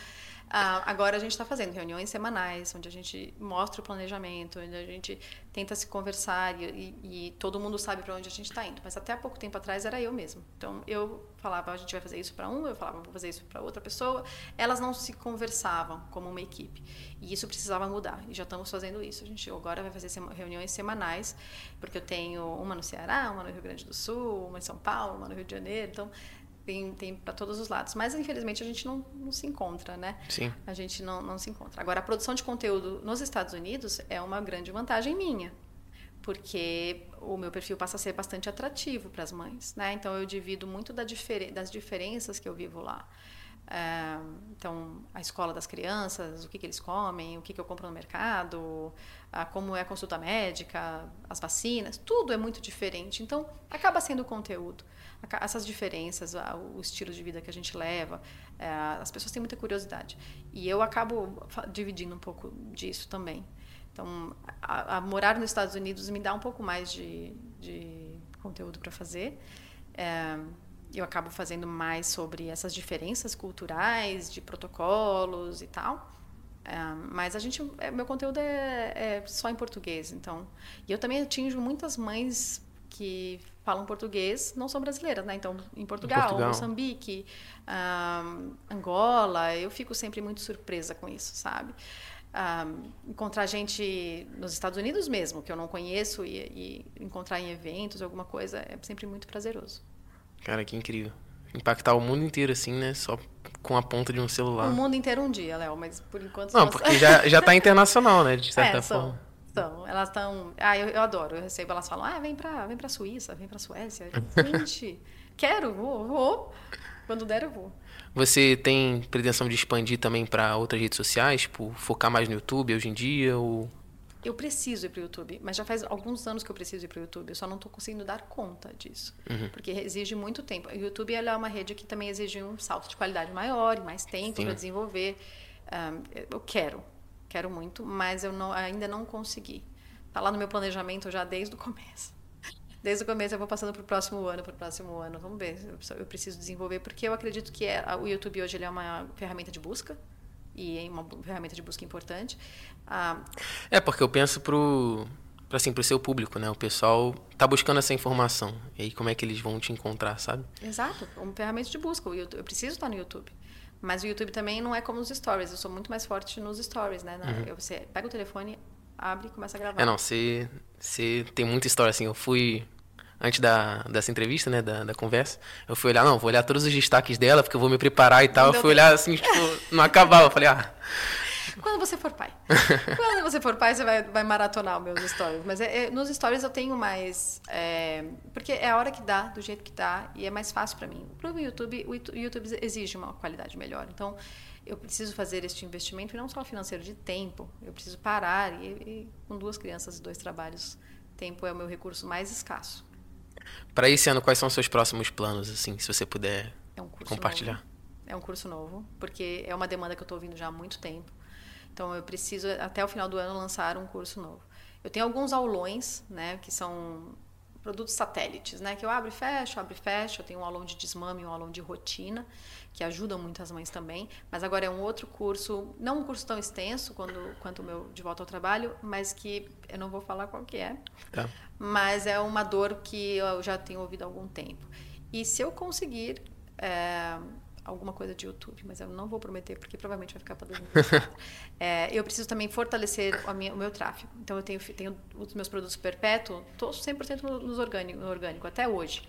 Ah, agora a gente está fazendo reuniões semanais, onde a gente mostra o planejamento, onde a gente tenta se conversar e, e, todo mundo sabe para onde a gente está indo. Mas até há pouco tempo atrás era eu mesmo. Então eu falava, a gente vai fazer isso para um, eu falava, vou fazer isso para outra pessoa. Elas não se conversavam como uma equipe. E isso precisava mudar. E já estamos fazendo isso. A gente agora vai fazer reuniões semanais, porque eu tenho uma no Ceará, uma no Rio Grande do Sul, uma em São Paulo, uma no Rio de Janeiro. Então tem, tem para todos os lados. Mas, infelizmente, a gente não, não se encontra, né? Sim. A gente não, não se encontra. Agora, a produção de conteúdo nos Estados Unidos é uma grande vantagem minha, porque o meu perfil passa a ser bastante atrativo para as mães, né? Então, eu divido muito da difer das diferenças que eu vivo lá. É, então, a escola das crianças, o que, que eles comem, o que, que eu compro no mercado, a, como é a consulta médica, as vacinas, tudo é muito diferente. Então, acaba sendo conteúdo essas diferenças, o estilo de vida que a gente leva, é, as pessoas têm muita curiosidade. E eu acabo dividindo um pouco disso também. Então, a, a morar nos Estados Unidos me dá um pouco mais de, de conteúdo para fazer. É, eu acabo fazendo mais sobre essas diferenças culturais, de protocolos e tal. É, mas a gente, é, meu conteúdo é, é, só em português, então. E eu também atinjo muitas mães que falam português não são brasileiras, né? Então, em Portugal, em Portugal. Moçambique, um, Angola, eu fico sempre muito surpresa com isso, sabe? Um, encontrar gente nos Estados Unidos mesmo, que eu não conheço, e, e, encontrar em eventos, alguma coisa, é sempre muito prazeroso. Cara, que incrível. Impactar o mundo inteiro, assim, né? Só com a ponta de um celular. O mundo inteiro um dia, Léo, mas por enquanto... Não, porque já, já tá internacional, né? De certa é, forma. Estão, elas estão. Ah, eu, eu, adoro. Eu recebo, elas falam, ah, vem pra, vem pra Suíça, vem pra Suécia. Gente, quero, vou, vou. Quando der, eu vou. Você tem pretensão de expandir também para outras redes sociais, tipo, focar mais no YouTube hoje em dia? Ou... Eu preciso ir para o YouTube, mas já faz alguns anos que eu preciso ir para o YouTube. Eu só não estou conseguindo dar conta disso, uhum. porque exige muito tempo. O YouTube é uma rede que também exige um salto de qualidade maior e mais tempo para desenvolver. Um, eu quero, Quero muito, mas eu não, ainda não consegui. Está lá no meu planejamento já desde o começo. Desde o começo eu vou passando para o próximo ano, para o próximo ano. Vamos ver. Eu preciso desenvolver, porque eu acredito que é, o YouTube hoje ele é uma ferramenta de busca e é uma ferramenta de busca importante. Ah, é, porque eu penso pro para assim, pro seu público, né? O pessoal tá buscando essa informação. E aí como é que eles vão te encontrar, sabe? Exato, uma ferramenta de busca. Eu preciso estar no YouTube. Mas o YouTube também não é como os stories. Eu sou muito mais forte nos stories, né? Uhum. Você pega o telefone, abre e começa a gravar. É, não, você, você tem muita história, assim. Eu fui, antes da, dessa entrevista, né, da, da conversa, eu fui olhar, não, vou olhar todos os destaques dela, porque eu vou me preparar e tal. Eu fui olhar, assim, tipo, não acabava. Eu falei, ah... Quando você for pai. Quando você for pai, você vai, vai maratonar os meus stories. Mas é, é, nos stories eu tenho mais. É, porque é a hora que dá, do jeito que dá, e é mais fácil para mim. Para o YouTube, o YouTube exige uma qualidade melhor. Então, eu preciso fazer este investimento, e não só financeiro, de tempo. Eu preciso parar. E, e com duas crianças e dois trabalhos, tempo é o meu recurso mais escasso. Para esse ano, quais são os seus próximos planos, assim, se você puder é um compartilhar? Novo. É um curso novo, porque é uma demanda que eu estou ouvindo já há muito tempo. Então, eu preciso, até o final do ano, lançar um curso novo. Eu tenho alguns aulões, né, que são produtos satélites, né, que eu abro e fecho, abro e fecho. Eu tenho um aulão de desmame um aulão de rotina, que ajudam muito as mães também. Mas agora é um outro curso, não um curso tão extenso quando, quanto o meu de volta ao trabalho, mas que eu não vou falar qual que é. Tá. Mas é uma dor que eu já tenho ouvido há algum tempo. E se eu conseguir é, alguma coisa de YouTube, mas eu não vou prometer porque provavelmente vai ficar para 2024. é, eu preciso também fortalecer minha, o meu tráfego. Então eu tenho, tenho os meus produtos perpétuos, estou 100% no, orgânico, no orgânico até hoje.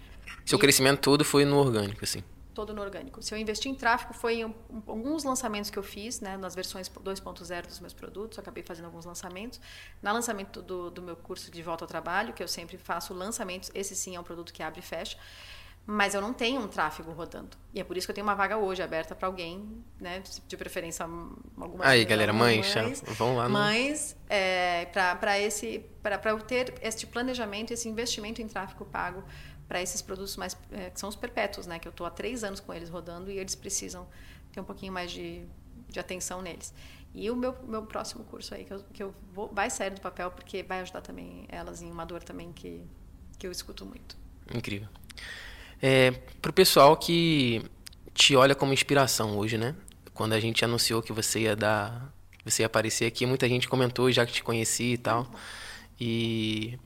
Seu e, crescimento todo foi no orgânico, assim? Todo no orgânico. Se eu investir em tráfego, foi em um, alguns lançamentos que eu fiz, né, nas versões 2.0 dos meus produtos, acabei fazendo alguns lançamentos. Na lançamento do, do meu curso de volta ao trabalho, que eu sempre faço lançamentos, esse sim é um produto que abre e fecha mas eu não tenho um tráfego rodando. E é por isso que eu tenho uma vaga hoje aberta para alguém, né? De preferência alguma Aí, galera, mães, mães vão lá. Mas é, para esse para eu ter este planejamento, esse investimento em tráfego pago para esses produtos mais é, que são os perpétuos, né? Que eu estou há três anos com eles rodando e eles precisam ter um pouquinho mais de, de atenção neles. E o meu, meu próximo curso aí que eu, que eu vou vai sair do papel porque vai ajudar também elas em uma dor também que que eu escuto muito. Incrível. É, para o pessoal que te olha como inspiração hoje, né? Quando a gente anunciou que você ia dar, você ia aparecer aqui, muita gente comentou já que te conhecia e tal. E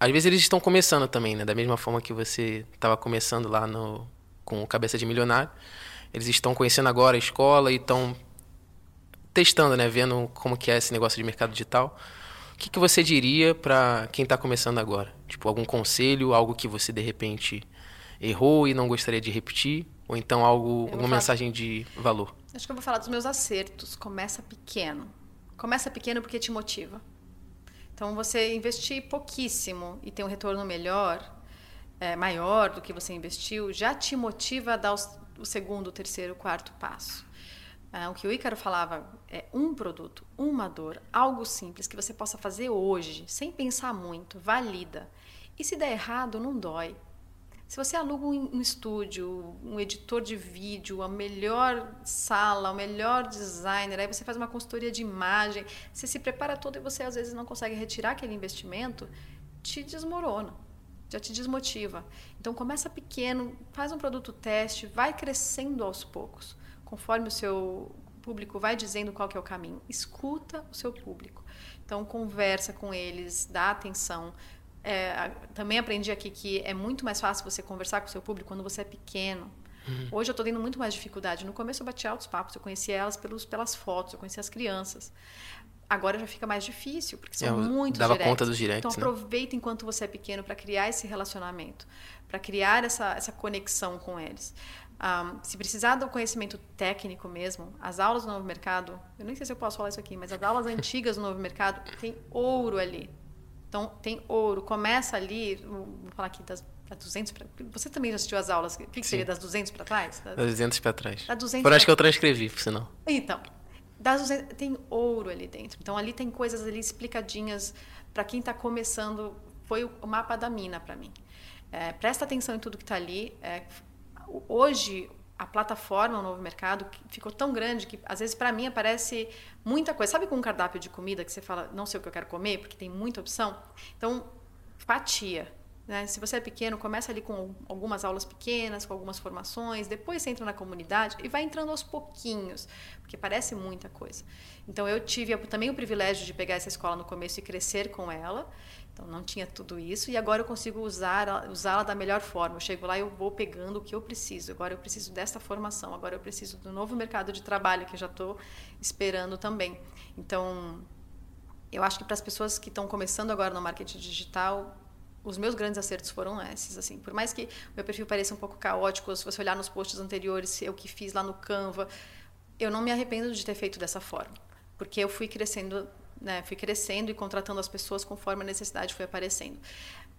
às vezes eles estão começando também, né? Da mesma forma que você estava começando lá no com o Cabeça de Milionário, eles estão conhecendo agora a escola e estão testando, né? Vendo como que é esse negócio de mercado digital. O que, que você diria para quem está começando agora? Tipo, algum conselho, algo que você de repente errou e não gostaria de repetir? Ou então algo, uma falar... mensagem de valor? Acho que eu vou falar dos meus acertos. Começa pequeno. Começa pequeno porque te motiva. Então, você investir pouquíssimo e ter um retorno melhor, é, maior do que você investiu, já te motiva a dar o, o segundo, o terceiro, o quarto passo. É, o que o Ícaro falava é um produto, uma dor, algo simples que você possa fazer hoje, sem pensar muito, valida. E se der errado, não dói. Se você aluga um, um estúdio, um editor de vídeo, a melhor sala, o melhor designer, aí você faz uma consultoria de imagem, você se prepara todo e você às vezes não consegue retirar aquele investimento, te desmorona, já te desmotiva. Então começa pequeno, faz um produto teste, vai crescendo aos poucos, conforme o seu público vai dizendo qual que é o caminho. Escuta o seu público. Então conversa com eles, dá atenção, é, também aprendi aqui que é muito mais fácil você conversar com o seu público quando você é pequeno. Uhum. Hoje eu estou tendo muito mais dificuldade. No começo eu batia altos papos, eu conhecia elas pelos, pelas fotos, eu conhecia as crianças. Agora já fica mais difícil, porque são é, muito dava diretos. conta dos diretos. Então né? aproveita enquanto você é pequeno para criar esse relacionamento, para criar essa, essa conexão com eles. Um, se precisar do conhecimento técnico mesmo, as aulas do Novo Mercado, eu nem sei se eu posso falar isso aqui, mas as aulas antigas do Novo Mercado tem ouro ali então, tem ouro. Começa ali, vou falar aqui das, das 200 para... Você também já assistiu as aulas? O que, que seria das 200 para trás? Das, das 200 para trás. Das 200 Por acho que eu transcrevi, por sinal. Então, das 200, tem ouro ali dentro. Então, ali tem coisas ali explicadinhas para quem está começando. Foi o mapa da mina para mim. É, presta atenção em tudo que está ali. É, hoje, a plataforma, o novo mercado, ficou tão grande que às vezes para mim aparece muita coisa. Sabe com um cardápio de comida que você fala, não sei o que eu quero comer, porque tem muita opção? Então, fatia. Né? Se você é pequeno, começa ali com algumas aulas pequenas, com algumas formações, depois você entra na comunidade e vai entrando aos pouquinhos, porque parece muita coisa. Então, eu tive também o privilégio de pegar essa escola no começo e crescer com ela. Então não tinha tudo isso e agora eu consigo usar usá-la da melhor forma. Eu chego lá e eu vou pegando o que eu preciso. Agora eu preciso desta formação. Agora eu preciso do novo mercado de trabalho que eu já estou esperando também. Então eu acho que para as pessoas que estão começando agora no marketing digital os meus grandes acertos foram esses, assim. Por mais que meu perfil pareça um pouco caótico, se você olhar nos posts anteriores, eu que fiz lá no Canva, eu não me arrependo de ter feito dessa forma. porque eu fui crescendo, né, fui crescendo e contratando as pessoas conforme a necessidade foi aparecendo.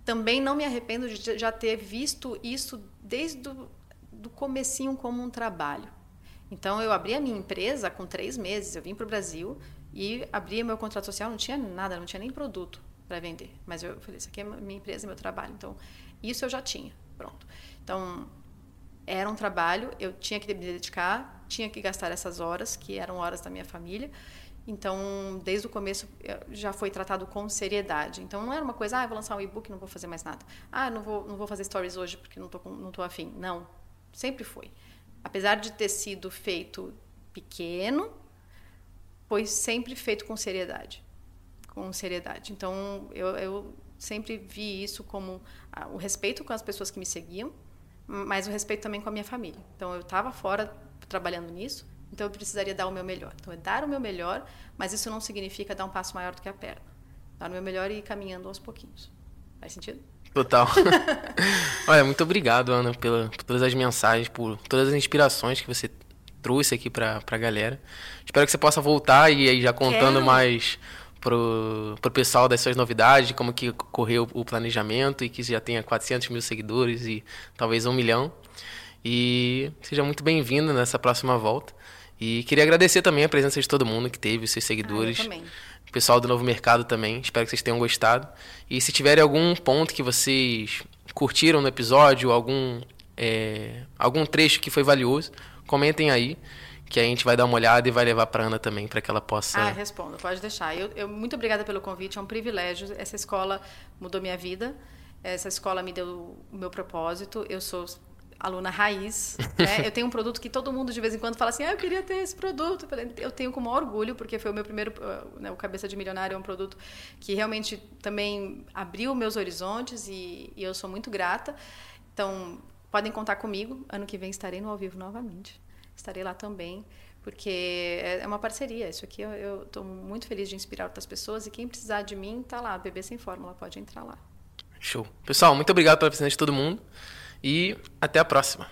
Também não me arrependo de já ter visto isso desde o do comecinho como um trabalho. Então eu abri a minha empresa com três meses, eu vim para o Brasil e abri meu contrato social, não tinha nada, não tinha nem produto para vender. Mas eu falei, isso aqui é minha empresa, meu trabalho. Então isso eu já tinha, pronto. Então era um trabalho, eu tinha que me dedicar, tinha que gastar essas horas, que eram horas da minha família. Então, desde o começo já foi tratado com seriedade. Então, não era uma coisa, ah, vou lançar um e-book, não vou fazer mais nada. Ah, não vou, não vou fazer stories hoje porque não estou não tô afim. Não, sempre foi. Apesar de ter sido feito pequeno, foi sempre feito com seriedade. Com seriedade. Então, eu, eu sempre vi isso como ah, o respeito com as pessoas que me seguiam, mas o respeito também com a minha família. Então, eu estava fora trabalhando nisso, então eu precisaria dar o meu melhor. Então, é dar o meu melhor, mas isso não significa dar um passo maior do que a perna. Dar o meu melhor e ir caminhando aos pouquinhos. Faz sentido? Total. Olha, muito obrigado, Ana, pela, por todas as mensagens, por todas as inspirações que você trouxe aqui pra, pra galera. Espero que você possa voltar e aí já contando Quero. mais pro, pro pessoal das suas novidades, como que correu o planejamento e que já tenha 400 mil seguidores e talvez um milhão. E seja muito bem-vindo nessa próxima volta. E queria agradecer também a presença de todo mundo que teve, os seus seguidores. Ah, eu também. O pessoal do Novo Mercado também. Espero que vocês tenham gostado. E se tiverem algum ponto que vocês curtiram no episódio, algum, é, algum trecho que foi valioso, comentem aí que a gente vai dar uma olhada e vai levar para Ana também para que ela possa. Ah, respondo, pode deixar. Eu, eu, muito obrigada pelo convite, é um privilégio. Essa escola mudou minha vida. Essa escola me deu o meu propósito. Eu sou aluna raiz. Né? eu tenho um produto que todo mundo de vez em quando fala assim: ah, eu queria ter esse produto. Eu tenho com maior orgulho, porque foi o meu primeiro. Né, o Cabeça de Milionário é um produto que realmente também abriu meus horizontes e, e eu sou muito grata. Então, podem contar comigo. Ano que vem estarei no ao vivo novamente. Estarei lá também, porque é, é uma parceria. Isso aqui eu estou muito feliz de inspirar outras pessoas e quem precisar de mim, tá lá. Bebê Sem Fórmula, pode entrar lá. Show. Pessoal, muito obrigado pela presença de todo mundo e até a próxima.